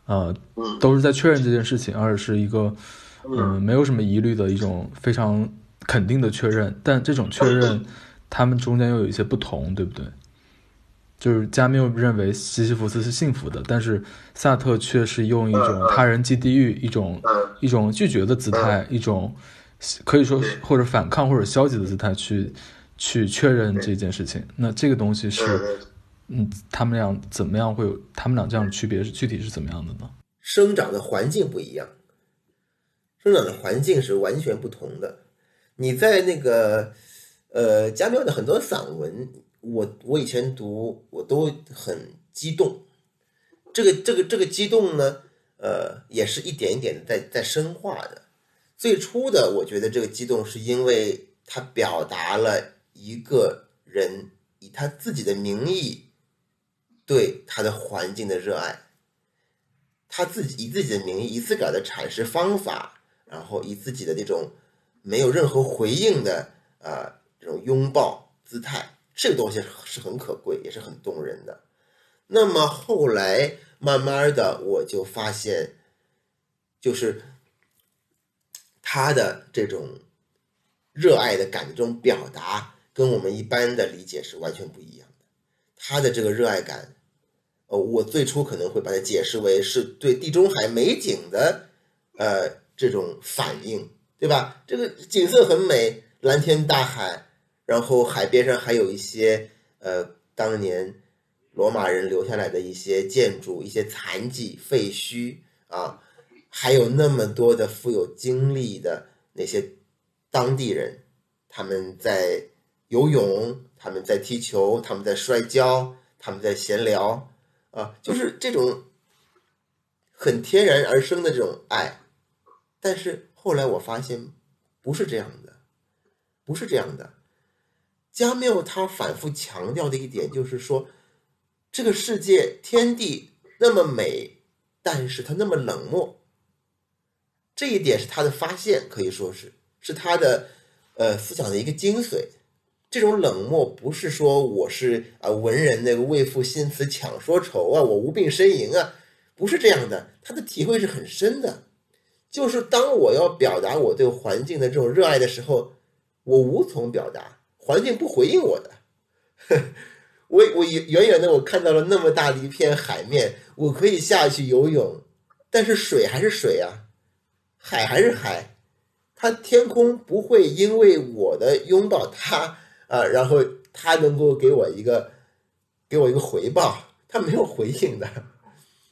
呃，都是在确认这件事情，而是一个嗯没有什么疑虑的一种非常肯定的确认。但这种确认，他们中间又有一些不同，对不对？就是加缪认为西西弗斯是幸福的，但是萨特却是用一种他人即地狱、一种一种拒绝的姿态，一种。可以说或者反抗或者消极的姿态去去确认这件事情，那这个东西是，嗯，他们俩怎么样会有他们俩这样的区别是具体是怎么样的呢？生长的环境不一样，生长的环境是完全不同的。你在那个呃加缪的很多散文，我我以前读我都很激动，这个这个这个激动呢，呃，也是一点一点的在在深化的。最初的，我觉得这个激动是因为他表达了一个人以他自己的名义对他的环境的热爱，他自己以自己的名义以自个儿的阐释方法，然后以自己的这种没有任何回应的啊这种拥抱姿态，这个东西是很可贵，也是很动人的。那么后来慢慢的，我就发现，就是。他的这种热爱的感这种表达，跟我们一般的理解是完全不一样的。他的这个热爱感，呃，我最初可能会把它解释为是对地中海美景的呃这种反应，对吧？这个景色很美，蓝天大海，然后海边上还有一些呃当年罗马人留下来的一些建筑、一些残迹废墟啊。还有那么多的富有经历的那些当地人，他们在游泳，他们在踢球，他们在摔跤，他们在闲聊，啊，就是这种很天然而生的这种爱。但是后来我发现，不是这样的，不是这样的。加缪他反复强调的一点就是说，这个世界天地那么美，但是它那么冷漠。这一点是他的发现，可以说是是他的，呃，思想的一个精髓。这种冷漠不是说我是啊文人那个为赋新词强说愁啊，我无病呻吟啊，不是这样的。他的体会是很深的，就是当我要表达我对环境的这种热爱的时候，我无从表达，环境不回应我的。我我远远的我看到了那么大的一片海面，我可以下去游泳，但是水还是水啊。海还是海，它天空不会因为我的拥抱它啊，然后它能够给我一个给我一个回报，它没有回应的，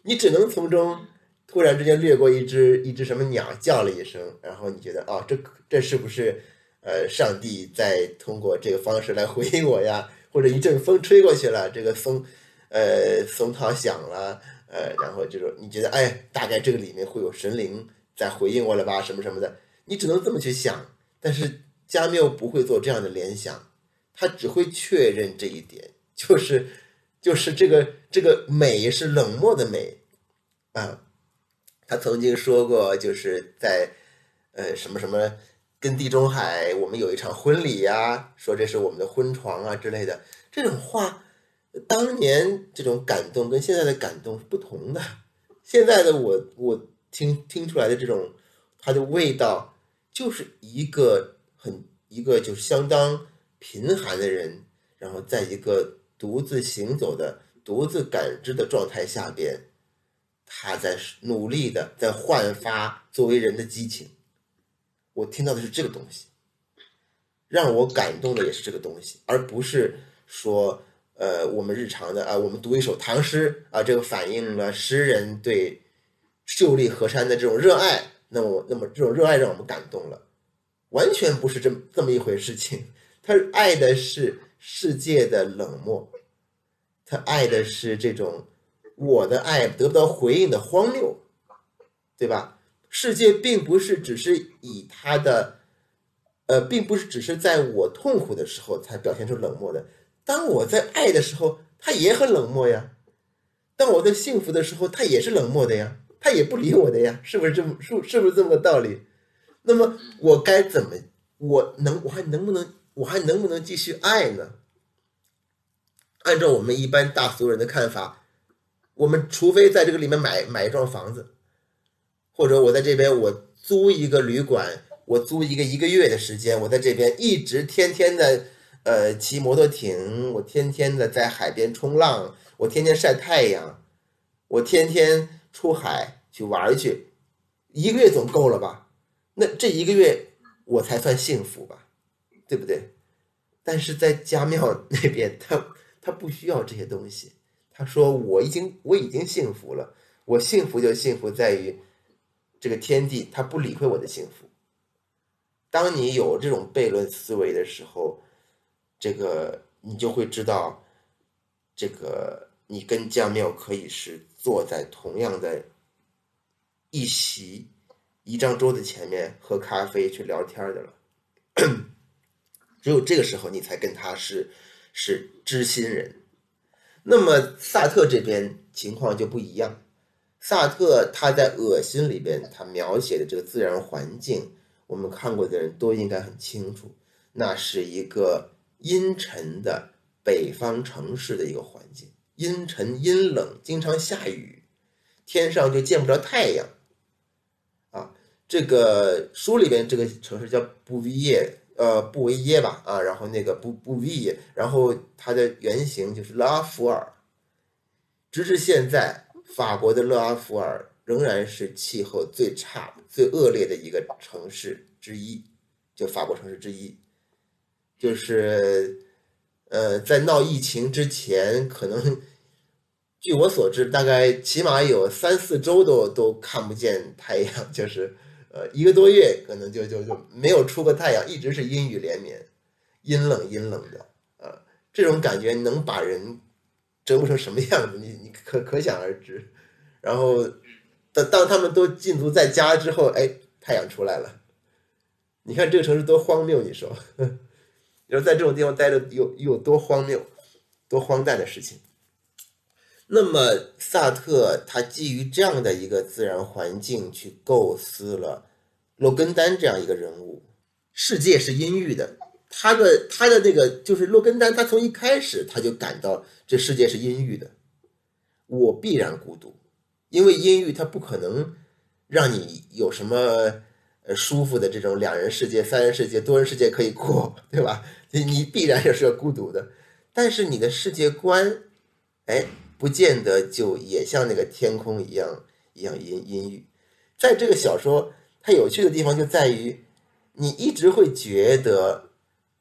你只能从中突然之间掠过一只一只什么鸟叫了一声，然后你觉得啊，这这是不是呃上帝在通过这个方式来回应我呀？或者一阵风吹过去了，这个松呃松涛响了，呃，然后就是你觉得哎，大概这个里面会有神灵。在回应我了吧，什么什么的，你只能这么去想。但是加缪不会做这样的联想，他只会确认这一点，就是就是这个这个美是冷漠的美啊。他曾经说过，就是在呃什么什么跟地中海，我们有一场婚礼呀，说这是我们的婚床啊之类的这种话，当年这种感动跟现在的感动是不同的。现在的我我。听听出来的这种，它的味道就是一个很一个就是相当贫寒的人，然后在一个独自行走的、独自感知的状态下边，他在努力的在焕发作为人的激情。我听到的是这个东西，让我感动的也是这个东西，而不是说呃我们日常的啊，我们读一首唐诗啊，这个反映了诗人对。秀丽河山的这种热爱，那么，那么这种热爱让我们感动了，完全不是这么这么一回事情。他爱的是世界的冷漠，他爱的是这种我的爱得不到回应的荒谬，对吧？世界并不是只是以他的，呃，并不是只是在我痛苦的时候才表现出冷漠的。当我在爱的时候，他也很冷漠呀；当我在幸福的时候，他也是冷漠的呀。他也不理我的呀，是不是这么是是不是这么个道理？那么我该怎么我能我还能不能我还能不能继续爱呢？按照我们一般大俗人的看法，我们除非在这个里面买买一幢房子，或者我在这边我租一个旅馆，我租一个一个月的时间，我在这边一直天天的呃骑摩托艇，我天天的在海边冲浪，我天天晒太阳，我天天出海去玩去，一个月总够了吧？那这一个月我才算幸福吧，对不对？但是在家庙 那边，他。他不需要这些东西。他说：“我已经我已经幸福了。我幸福就幸福在于这个天地，他不理会我的幸福。当你有这种悖论思维的时候，这个你就会知道，这个你跟江庙可以是坐在同样的一席一张桌子前面喝咖啡去聊天的了。只有这个时候，你才跟他是。”是知心人，那么萨特这边情况就不一样。萨特他在《恶心》里边，他描写的这个自然环境，我们看过的人都应该很清楚，那是一个阴沉的北方城市的一个环境，阴沉阴冷，经常下雨，天上就见不着太阳。啊，这个书里边这个城市叫布维耶。呃，布维耶吧，啊，然后那个布布维耶，然后它的原型就是勒阿弗尔。直至现在，法国的勒阿弗尔仍然是气候最差、最恶劣的一个城市之一，就法国城市之一。就是，呃，在闹疫情之前，可能据我所知，大概起码有三四周都都看不见太阳，就是。呃，一个多月可能就就就没有出过太阳，一直是阴雨连绵，阴冷阴冷的啊，这种感觉能把人折磨成什么样子？你你可可想而知。然后当当他们都禁足在家之后，哎，太阳出来了。你看这个城市多荒谬，你说，你 说在这种地方待着有有多荒谬，多荒诞的事情。那么，萨特他基于这样的一个自然环境去构思了洛根丹这样一个人物。世界是阴郁的，他的他的那个就是洛根丹，他从一开始他就感到这世界是阴郁的，我必然孤独，因为阴郁它不可能让你有什么呃舒服的这种两人世界、三人世界、多人世界可以过，对吧？你你必然也是要孤独的，但是你的世界观，哎。不见得就也像那个天空一样一样阴阴郁，在这个小说，它有趣的地方就在于，你一直会觉得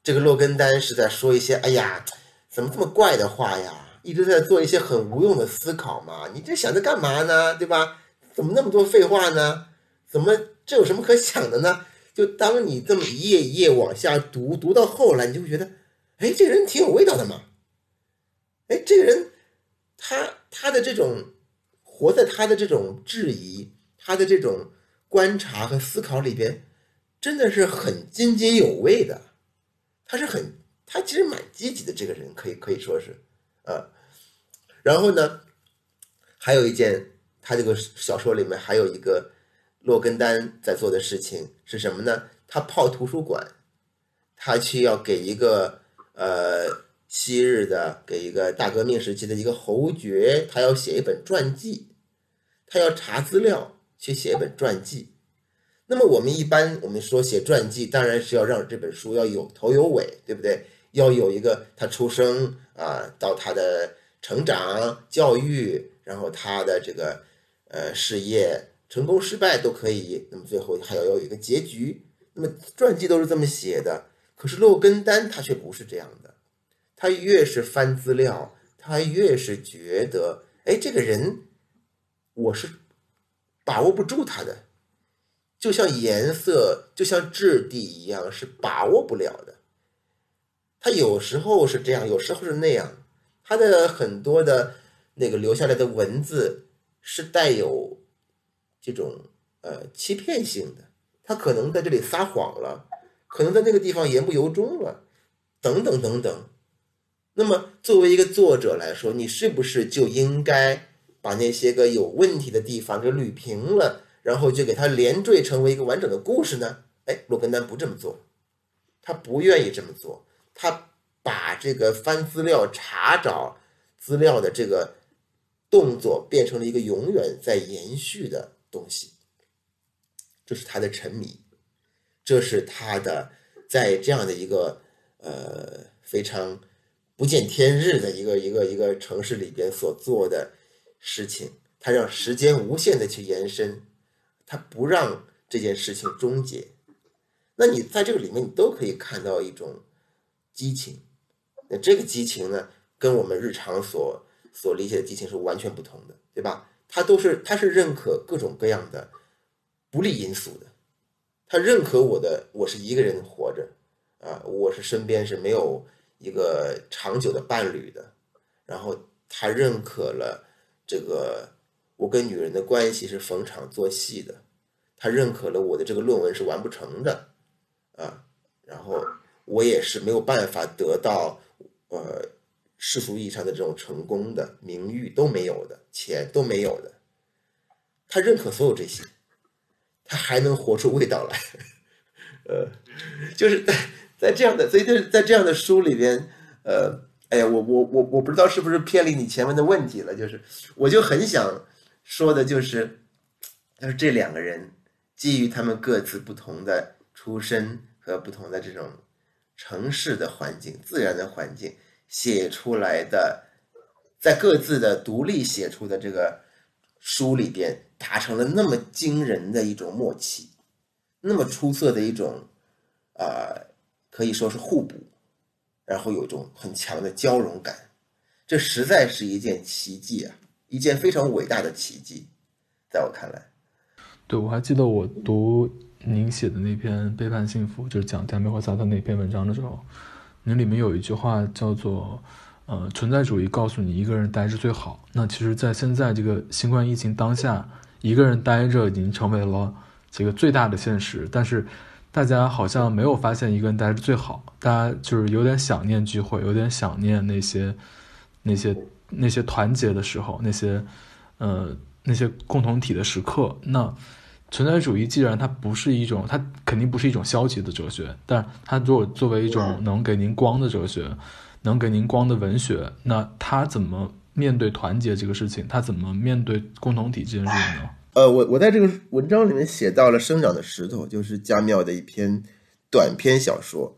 这个洛根丹是在说一些“哎呀，怎么这么怪的话呀”，一直在做一些很无用的思考嘛。你这想着干嘛呢？对吧？怎么那么多废话呢？怎么这有什么可想的呢？就当你这么一页一页往下读，读到后来，你就会觉得，哎，这个人挺有味道的嘛。哎，这个人。他他的这种活在他的这种质疑，他的这种观察和思考里边，真的是很津津有味的。他是很他其实蛮积极的这个人，可以可以说是啊。然后呢，还有一件他这个小说里面还有一个洛根丹在做的事情是什么呢？他泡图书馆，他去要给一个呃。昔日的给一个大革命时期的一个侯爵，他要写一本传记，他要查资料去写一本传记。那么我们一般我们说写传记，当然是要让这本书要有头有尾，对不对？要有一个他出生啊，到他的成长、教育，然后他的这个呃事业成功失败都可以。那么最后还要有一个结局。那么传记都是这么写的，可是洛根丹他却不是这样的。他越是翻资料，他越是觉得，哎，这个人，我是把握不住他的，就像颜色，就像质地一样，是把握不了的。他有时候是这样，有时候是那样。他的很多的那个留下来的文字是带有这种呃欺骗性的，他可能在这里撒谎了，可能在那个地方言不由衷了，等等等等。那么，作为一个作者来说，你是不是就应该把那些个有问题的地方给捋平了，然后就给它连缀成为一个完整的故事呢？哎，洛根丹不这么做，他不愿意这么做，他把这个翻资料、查找资料的这个动作变成了一个永远在延续的东西。这是他的沉迷，这是他的在这样的一个呃非常不见天日的一个一个一个城市里边所做的事情。他让时间无限的去延伸，他不让这件事情终结。那你在这个里面，你都可以看到一种激情。那这个激情呢，跟我们日常所所理解的激情是完全不同的，对吧？他都是他是认可各种各样的不利因素的，他认可我的我是一个人活着啊，我是身边是没有一个长久的伴侣的，然后他认可了这个。我跟女人的关系是逢场作戏的，他认可了我的这个论文是完不成的，啊，然后我也是没有办法得到呃世俗意义上的这种成功的名誉都没有的，钱都没有的，他认可所有这些，他还能活出味道来，呃，就是在这样的，所以在在这样的书里边，呃，哎呀，我我我我不知道是不是偏离你前面的问题了，就是我就很想。说的就是，就是这两个人基于他们各自不同的出身和不同的这种城市的环境、自然的环境写出来的，在各自的独立写出的这个书里边，达成了那么惊人的一种默契，那么出色的一种啊，可以说是互补，然后有一种很强的交融感，这实在是一件奇迹啊！一件非常伟大的奇迹，在我看来，对我还记得我读您写的那篇《背叛幸福》，就是讲加梅霍萨特那篇文章的时候，您里面有一句话叫做“呃，存在主义告诉你一个人待着最好”。那其实，在现在这个新冠疫情当下，一个人待着已经成为了这个最大的现实。但是，大家好像没有发现一个人待着最好，大家就是有点想念聚会，有点想念那些那些。那些团结的时候，那些，呃，那些共同体的时刻。那存在主义既然它不是一种，它肯定不是一种消极的哲学，但它如果作为一种能给您光的哲学，能给您光的文学，那它怎么面对团结这个事情？它怎么面对共同体这件事情呢？呃，我我在这个文章里面写到了《生长的石头》，就是加缪的一篇短篇小说。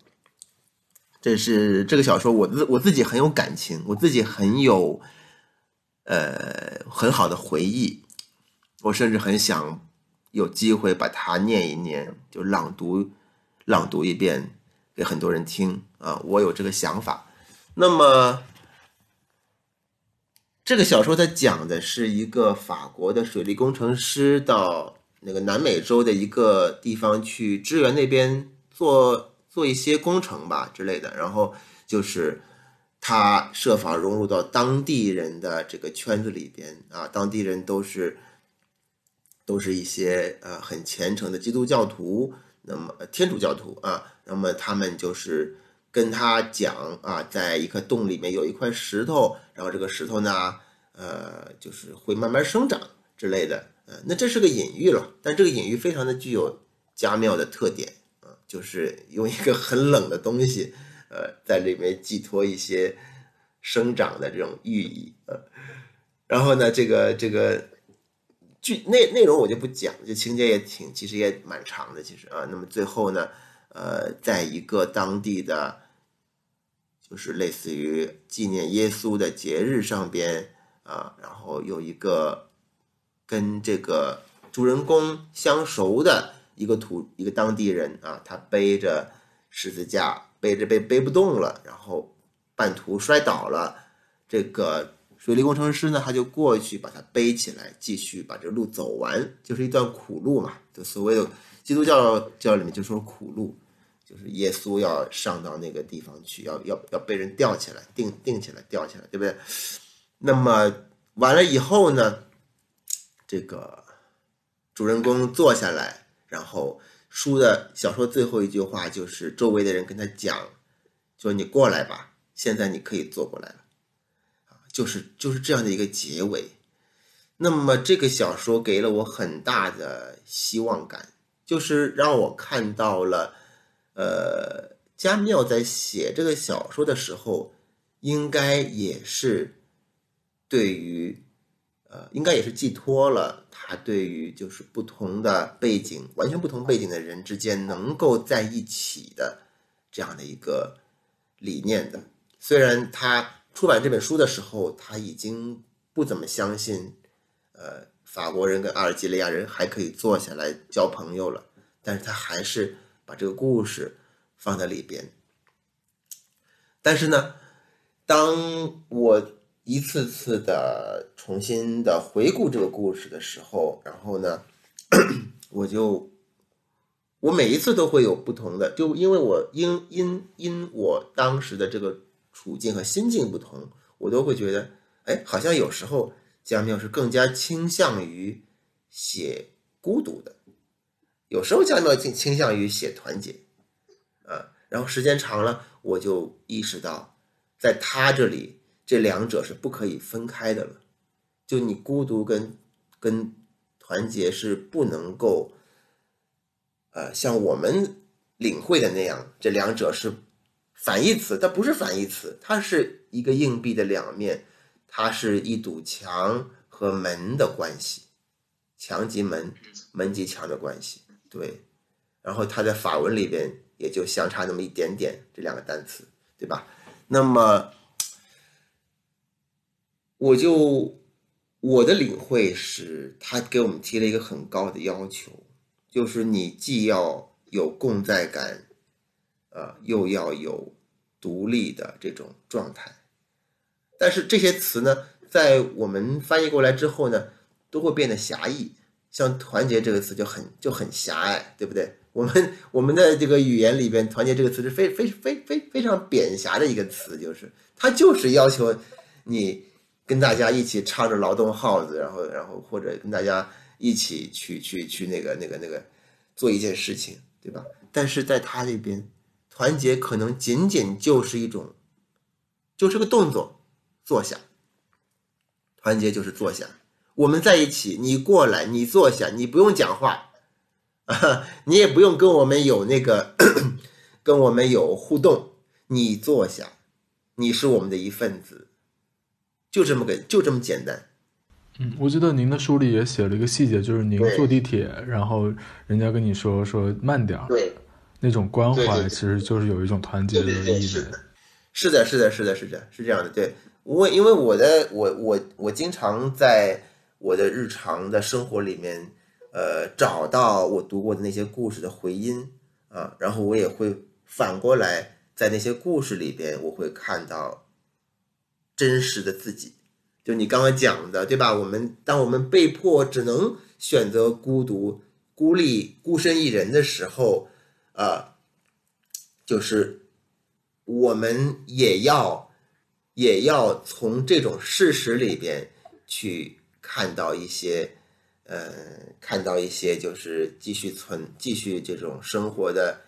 这是这个小说，我自我自己很有感情，我自己很有，呃，很好的回忆。我甚至很想有机会把它念一念，就朗读，朗读一遍给很多人听啊！我有这个想法。那么，这个小说它讲的是一个法国的水利工程师到那个南美洲的一个地方去支援那边做。做一些工程吧之类的，然后就是他设法融入到当地人的这个圈子里边啊，当地人都是都是一些呃很虔诚的基督教徒，那么天主教徒啊，那么他们就是跟他讲啊，在一个洞里面有一块石头，然后这个石头呢，呃，就是会慢慢生长之类的，呃，那这是个隐喻了，但这个隐喻非常的具有加妙的特点啊。就是用一个很冷的东西，呃，在里面寄托一些生长的这种寓意，呃，然后呢，这个这个剧内内容我就不讲，就情节也挺，其实也蛮长的，其实啊，那么最后呢，呃，在一个当地的，就是类似于纪念耶稣的节日上边啊，然后有一个跟这个主人公相熟的。一个土一个当地人啊，他背着十字架，背着背背不动了，然后半途摔倒了。这个水利工程师呢，他就过去把他背起来，继续把这路走完，就是一段苦路嘛。就所谓的基督教教里面就说苦路，就是耶稣要上到那个地方去，要要要被人吊起来，钉钉起来，吊起来，对不对？那么完了以后呢，这个主人公坐下来。然后书的小说最后一句话就是周围的人跟他讲，说你过来吧，现在你可以坐过来了，就是就是这样的一个结尾。那么这个小说给了我很大的希望感，就是让我看到了，呃，加缪在写这个小说的时候，应该也是对于呃，应该也是寄托了他对于就是不同的背景、完全不同背景的人之间能够在一起的这样的一个理念的。虽然他出版这本书的时候，他已经不怎么相信，呃，法国人跟阿尔及利亚人还可以坐下来交朋友了，但是他还是把这个故事放在里边。但是呢，当我一次次的重新的回顾这个故事的时候，然后呢，我就我每一次都会有不同的，就因为我因因因我当时的这个。处境和心境不同，我都会觉得，哎，好像有时候江妙是更加倾向于写孤独的，有时候加缪倾倾向于写团结，啊，然后时间长了，我就意识到，在他这里，这两者是不可以分开的了，就你孤独跟跟团结是不能够，呃，像我们领会的那样，这两者是。反义词，它不是反义词，它是一个硬币的两面，它是一堵墙和门的关系，墙及门，门及墙的关系。对，然后它在法文里边也就相差那么一点点，这两个单词，对吧？那么，我就我的领会是，他给我们提了一个很高的要求，就是你既要有共在感。啊，又要有独立的这种状态，但是这些词呢，在我们翻译过来之后呢，都会变得狭义。像“团结”这个词就很就很狭隘，对不对？我们我们的这个语言里边，“团结”这个词是非非非非非常扁狭的一个词，就是它就是要求你跟大家一起唱着劳动号子，然后然后或者跟大家一起去去去那个那个那个做一件事情，对吧？但是在他这边。团结可能仅仅就是一种，就是个动作，坐下。团结就是坐下，我们在一起，你过来，你坐下，你不用讲话，啊，你也不用跟我们有那个，跟我们有互动，你坐下，你是我们的一份子，就这么个，就这么简单。嗯，我记得您的书里也写了一个细节，就是您坐地铁，然后人家跟你说说慢点儿。对。那种关怀其实就是有一种团结的意味。是的，是的，是的，是的，是这样的。对，我因为我的我我我经常在我的日常的生活里面，呃，找到我读过的那些故事的回音啊，然后我也会反过来在那些故事里边，我会看到真实的自己。就你刚刚讲的，对吧？我们当我们被迫只能选择孤独、孤立、孤身一人的时候。啊，就是我们也要也要从这种事实里边去看到一些，呃，看到一些就是继续存继续这种生活的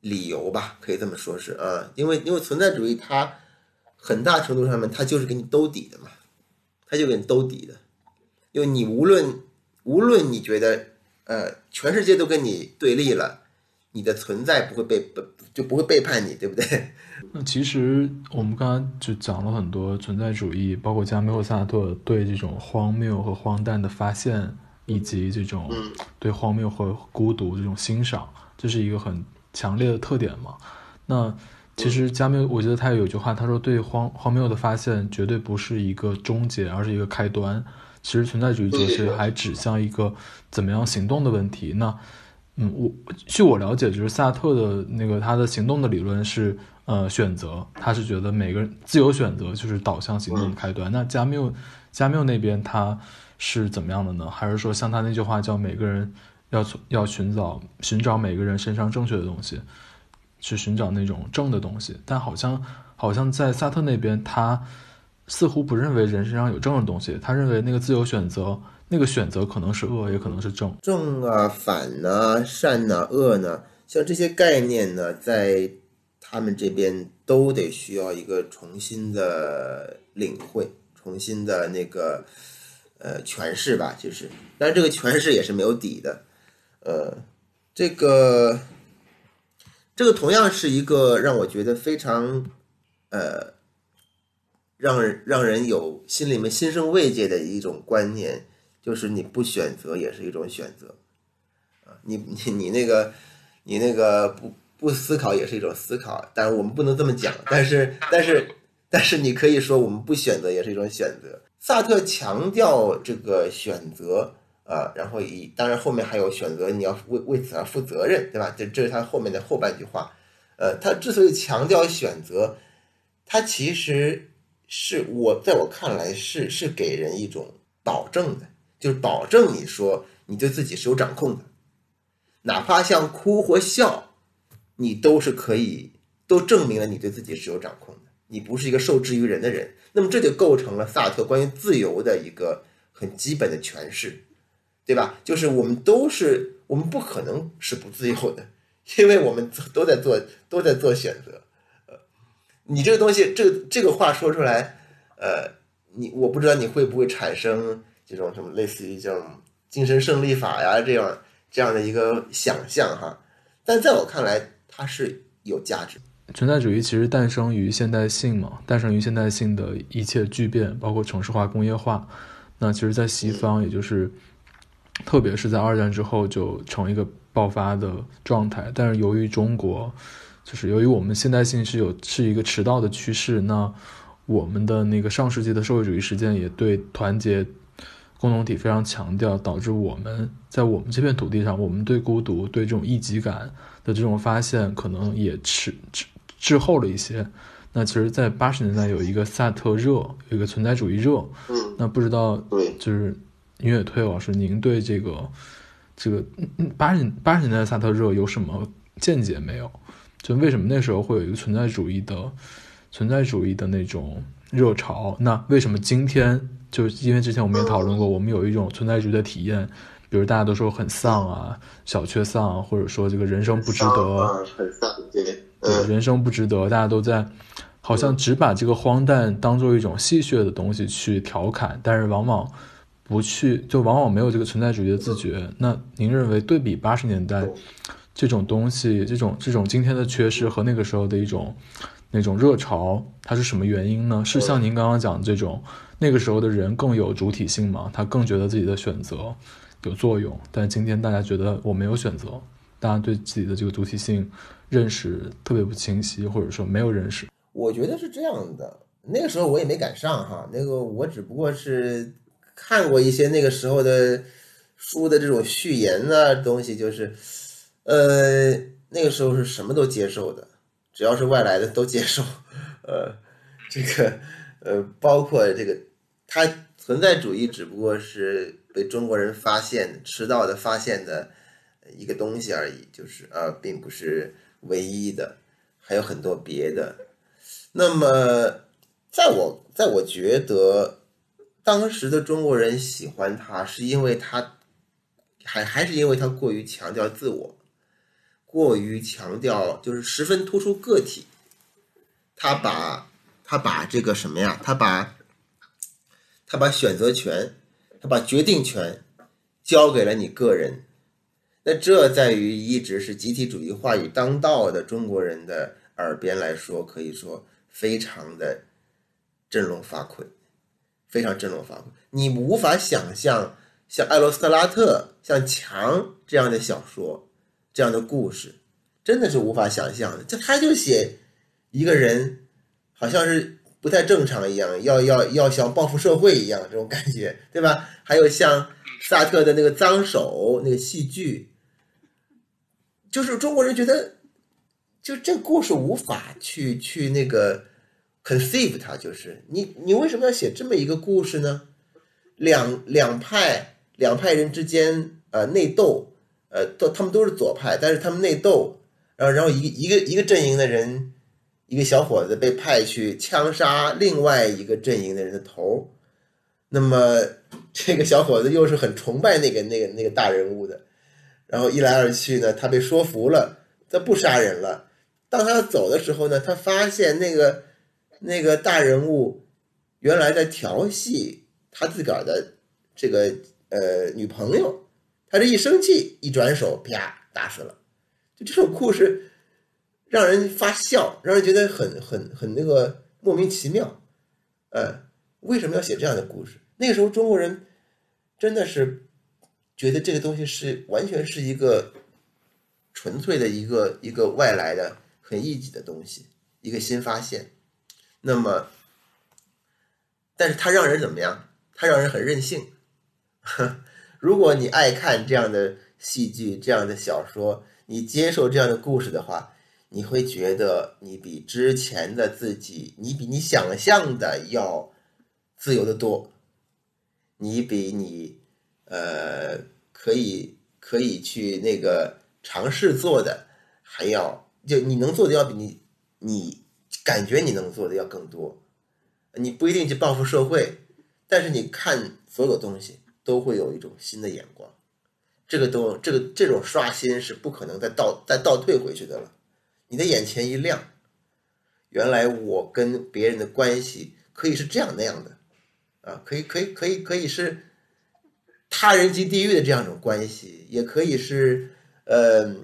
理由吧，可以这么说，是啊，因为因为存在主义它很大程度上面它就是给你兜底的嘛，它就给你兜底的，因为你无论无论你觉得呃全世界都跟你对立了。你的存在不会被不就不会背叛你，对不对？那其实我们刚刚就讲了很多存在主义，包括加缪和萨特对这种荒谬和荒诞的发现，以及这种对荒谬和孤独这种欣赏，这是一个很强烈的特点嘛？那其实加缪，我觉得他有句话，他说对荒荒谬的发现绝对不是一个终结，而是一个开端。其实存在主义哲学还指向一个怎么样行动的问题。那嗯，我据我了解，就是萨特的那个他的行动的理论是，呃，选择，他是觉得每个人自由选择就是导向行动的开端。那加缪，加缪那边他是怎么样的呢？还是说像他那句话叫每个人要从要寻找寻找每个人身上正确的东西，去寻找那种正的东西？但好像好像在萨特那边，他似乎不认为人身上有正的东西，他认为那个自由选择。那个选择可能是恶，也可能是正。正啊，反呐，善呐，恶呢？像这些概念呢，在他们这边都得需要一个重新的领会，重新的那个呃诠释吧。就是，但是这个诠释也是没有底的。呃，这个这个同样是一个让我觉得非常呃让让人有心里面心生慰藉的一种观念，就是你不选择也是一种选择啊，你你你那个你那个不不思考也是一种思考，但是我们不能这么讲，但是但是但是你可以说我们不选择也是一种选择。萨特强调这个选择。啊，然后以当然后面还有选择，你要为为此而负责任，对吧？这这是他后面的后半句话。呃，他之所以强调选择，他其实是我在我看来是是给人一种保证的，就是保证你说你对自己是有掌控的，哪怕像哭或笑，你都是可以，都证明了你对自己是有掌控的，你不是一个受制于人的人。那么这就构成了萨特关于自由的一个很基本的诠释。对吧？就是我们都是，我们不可能是不自由的，因为我们都在做，都在做选择。呃，你这个东西，这个这个话说出来，呃，你我不知道你会不会产生这种什么类似于这种精神胜利法呀这样这样的一个想象哈。但在我看来，它是有价值。存在主义其实诞生于现代性嘛，诞生于现代性的一切巨变，包括城市化、工业化。那其实，在西方，也就是。特别是在二战之后就成一个爆发的状态，但是由于中国，就是由于我们现代性是有是一个迟到的趋势，那我们的那个上世纪的社会主义实践也对团结共同体非常强调，导致我们在我们这片土地上，我们对孤独、对这种异己感的这种发现可能也迟滞滞后了一些。那其实，在八十年代有一个萨特热，有一个存在主义热，嗯，那不知道对，就是。音乐推老师，您对这个这个八十八十年代萨特热有什么见解没有？就为什么那时候会有一个存在主义的存在主义的那种热潮？那为什么今天就是因为之前我们也讨论过，我们有一种存在主义的体验，比如大家都说很丧啊，小确丧，或者说这个人生不值得，很丧，对，对，人生不值得，大家都在好像只把这个荒诞当做一种戏谑的东西去调侃，但是往往。不去，就往往没有这个存在主义的自觉。那您认为对比八十年代这种东西，这种这种今天的缺失和那个时候的一种那种热潮，它是什么原因呢？是像您刚刚讲的这种那个时候的人更有主体性嘛？他更觉得自己的选择有作用，但今天大家觉得我没有选择，大家对自己的这个主体性认识特别不清晰，或者说没有认识。我觉得是这样的，那个时候我也没赶上哈，那个我只不过是。看过一些那个时候的书的这种序言啊东西，就是，呃，那个时候是什么都接受的，只要是外来的都接受，呃，这个，呃，包括这个，它存在主义只不过是被中国人发现迟到的发现的一个东西而已，就是啊，并不是唯一的，还有很多别的。那么，在我在我觉得。当时的中国人喜欢他，是因为他，还还是因为他过于强调自我，过于强调就是十分突出个体。他把，他把这个什么呀？他把，他把选择权，他把决定权交给了你个人。那这在于一直是集体主义话语当道的中国人的耳边来说，可以说非常的振聋发聩。非常振聋发聩，你无法想象像艾罗斯特拉特、像强这样的小说、这样的故事，真的是无法想象的。就他就写一个人，好像是不太正常一样，要要要想报复社会一样，这种感觉，对吧？还有像萨特的那个脏手那个戏剧，就是中国人觉得，就这故事无法去去那个。conceive 它就是你，你为什么要写这么一个故事呢？两两派两派人之间呃内斗，呃都他们都是左派，但是他们内斗，然后然后一一个一个阵营的人，一个小伙子被派去枪杀另外一个阵营的人的头，那么这个小伙子又是很崇拜那个那个那个大人物的，然后一来二去呢，他被说服了，他不杀人了。当他要走的时候呢，他发现那个。那个大人物原来在调戏他自个儿的这个呃女朋友，他这一生气一转手啪打死了。就这种故事，让人发笑，让人觉得很很很那个莫名其妙。呃，为什么要写这样的故事？那个时候中国人真的是觉得这个东西是完全是一个纯粹的一个一个外来的很异己的东西，一个新发现。那么，但是它让人怎么样？它让人很任性。如果你爱看这样的戏剧、这样的小说，你接受这样的故事的话，你会觉得你比之前的自己，你比你想象的要自由的多。你比你呃可以可以去那个尝试做的还要，就你能做的要比你你感觉你能做的要更多。你不一定去报复社会，但是你看所有东西。都会有一种新的眼光，这个都这个这种刷新是不可能再倒再倒退回去的了。你的眼前一亮，原来我跟别人的关系可以是这样那样的，啊，可以可以可以可以是他人及地狱的这样一种关系，也可以是呃，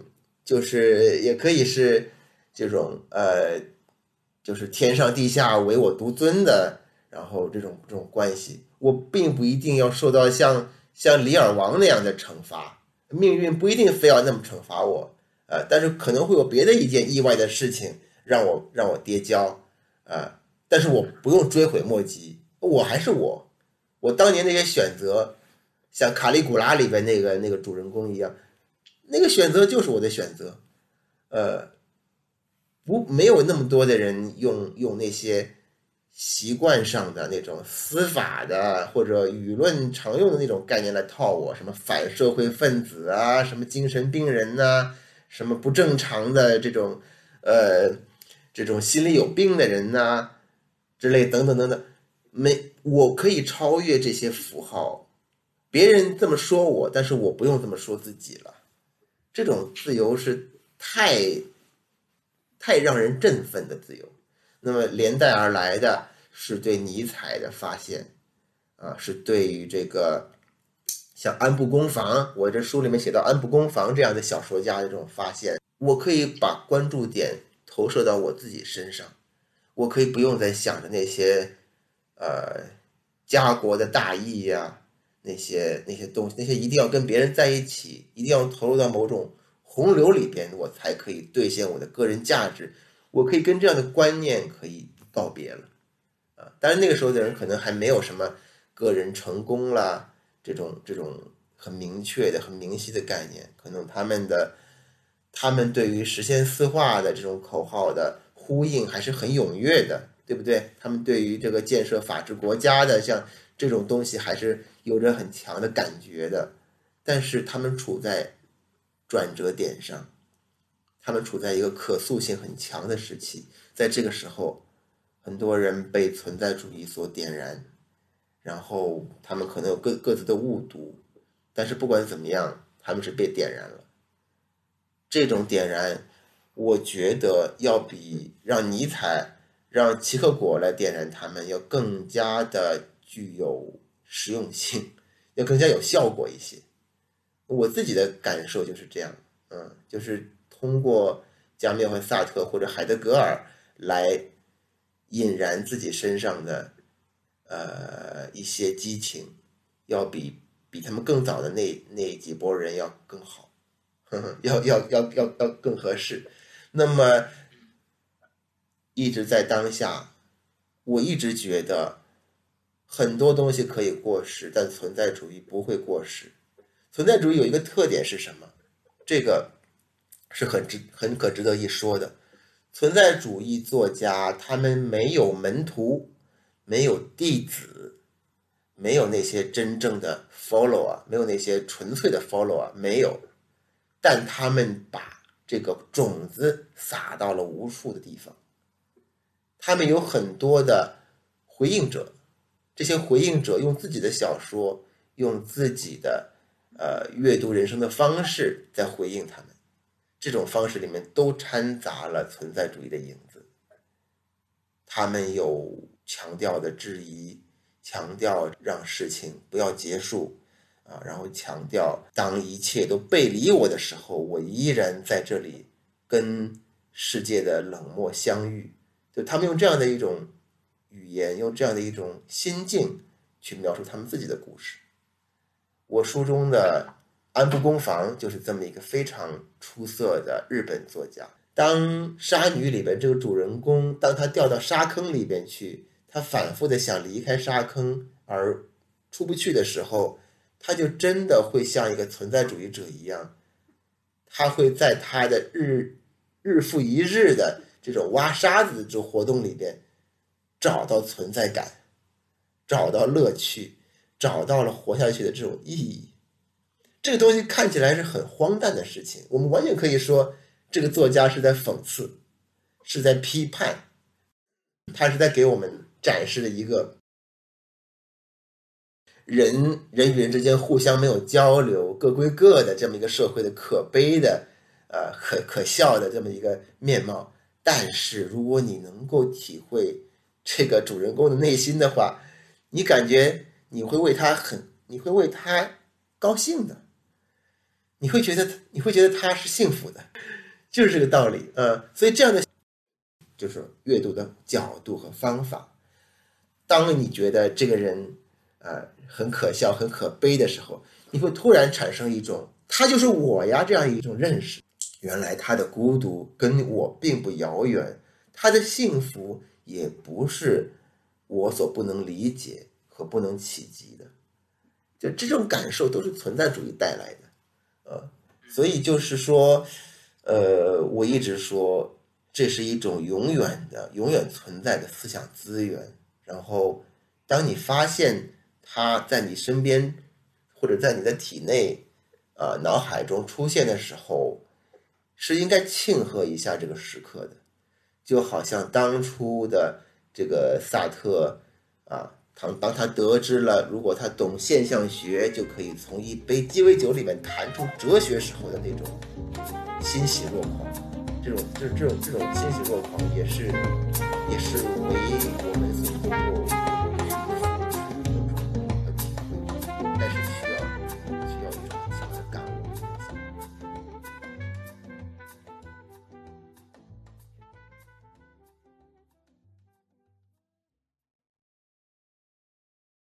就是也可以是这种呃，就是天上地下唯我独尊的，然后这种这种关系。我并不一定要受到像像李尔王那样的惩罚，命运不一定非要那么惩罚我，呃，但是可能会有别的一件意外的事情让我让我跌跤，啊，但是我不用追悔莫及，我还是我，我当年那些选择，像卡利古拉里边那个那个主人公一样，那个选择就是我的选择，呃，不没有那么多的人用用那些。习惯上的那种司法的或者舆论常用的那种概念来套我，什么反社会分子啊，什么精神病人呐，什么不正常的这种，呃，这种心里有病的人呐，之类等等等等，没，我可以超越这些符号，别人这么说我，但是我不用这么说自己了，这种自由是太，太让人振奋的自由。那么连带而来的是对尼采的发现，啊，是对于这个像安部公房，我这书里面写到安部公房这样的小说家的这种发现，我可以把关注点投射到我自己身上，我可以不用再想着那些，呃，家国的大义呀，那些那些东西，那些一定要跟别人在一起，一定要投入到某种洪流里边，我才可以兑现我的个人价值。我可以跟这样的观念可以告别了，啊，当然那个时候的人可能还没有什么个人成功啦这种这种很明确的、很明晰的概念，可能他们的他们对于实现四化的这种口号的呼应还是很踊跃的，对不对？他们对于这个建设法治国家的像这种东西还是有着很强的感觉的，但是他们处在转折点上。他们处在一个可塑性很强的时期，在这个时候，很多人被存在主义所点燃，然后他们可能有各各自的误读，但是不管怎么样，他们是被点燃了。这种点燃，我觉得要比让尼采、让齐克果来点燃他们要更加的具有实用性，要更加有效果一些。我自己的感受就是这样，嗯，就是。通过加缪和萨特或者海德格尔来引燃自己身上的呃一些激情，要比比他们更早的那那几波人要更好，呵呵要要要要要更合适。那么一直在当下，我一直觉得很多东西可以过时，但存在主义不会过时。存在主义有一个特点是什么？这个。是很值很可值得一说的，存在主义作家他们没有门徒，没有弟子，没有那些真正的 follower，没有那些纯粹的 follower，没有，但他们把这个种子撒到了无数的地方，他们有很多的回应者，这些回应者用自己的小说，用自己的呃阅读人生的方式在回应他们。这种方式里面都掺杂了存在主义的影子，他们有强调的质疑，强调让事情不要结束，啊，然后强调当一切都背离我的时候，我依然在这里跟世界的冷漠相遇。就他们用这样的一种语言，用这样的一种心境去描述他们自己的故事。我书中的安部公房就是这么一个非常出色的日本作家。当《沙女》里边这个主人公，当他掉到沙坑里边去，他反复的想离开沙坑而出不去的时候，他就真的会像一个存在主义者一样，他会在他的日日复一日的这种挖沙子的这种活动里边找到存在感，找到乐趣，找到了活下去的这种意义。这个东西看起来是很荒诞的事情，我们完全可以说这个作家是在讽刺，是在批判，他是在给我们展示了一个人人与人之间互相没有交流、各归各的这么一个社会的可悲的、呃可可笑的这么一个面貌。但是，如果你能够体会这个主人公的内心的话，你感觉你会为他很，你会为他高兴的。你会觉得你会觉得他是幸福的，就是这个道理啊。所以这样的就是阅读的角度和方法。当你觉得这个人啊很可笑、很可悲的时候，你会突然产生一种“他就是我呀”这样一种认识。原来他的孤独跟我并不遥远，他的幸福也不是我所不能理解和不能企及的。就这种感受都是存在主义带来的。呃，所以就是说，呃，我一直说这是一种永远的、永远存在的思想资源。然后，当你发现它在你身边或者在你的体内、啊脑海中出现的时候，是应该庆贺一下这个时刻的。就好像当初的这个萨特啊。当当他得知了，如果他懂现象学，就可以从一杯鸡尾酒里面弹出哲学时候的那种欣喜若狂，这种这这种这种欣喜若狂，也是也是为我们所通过。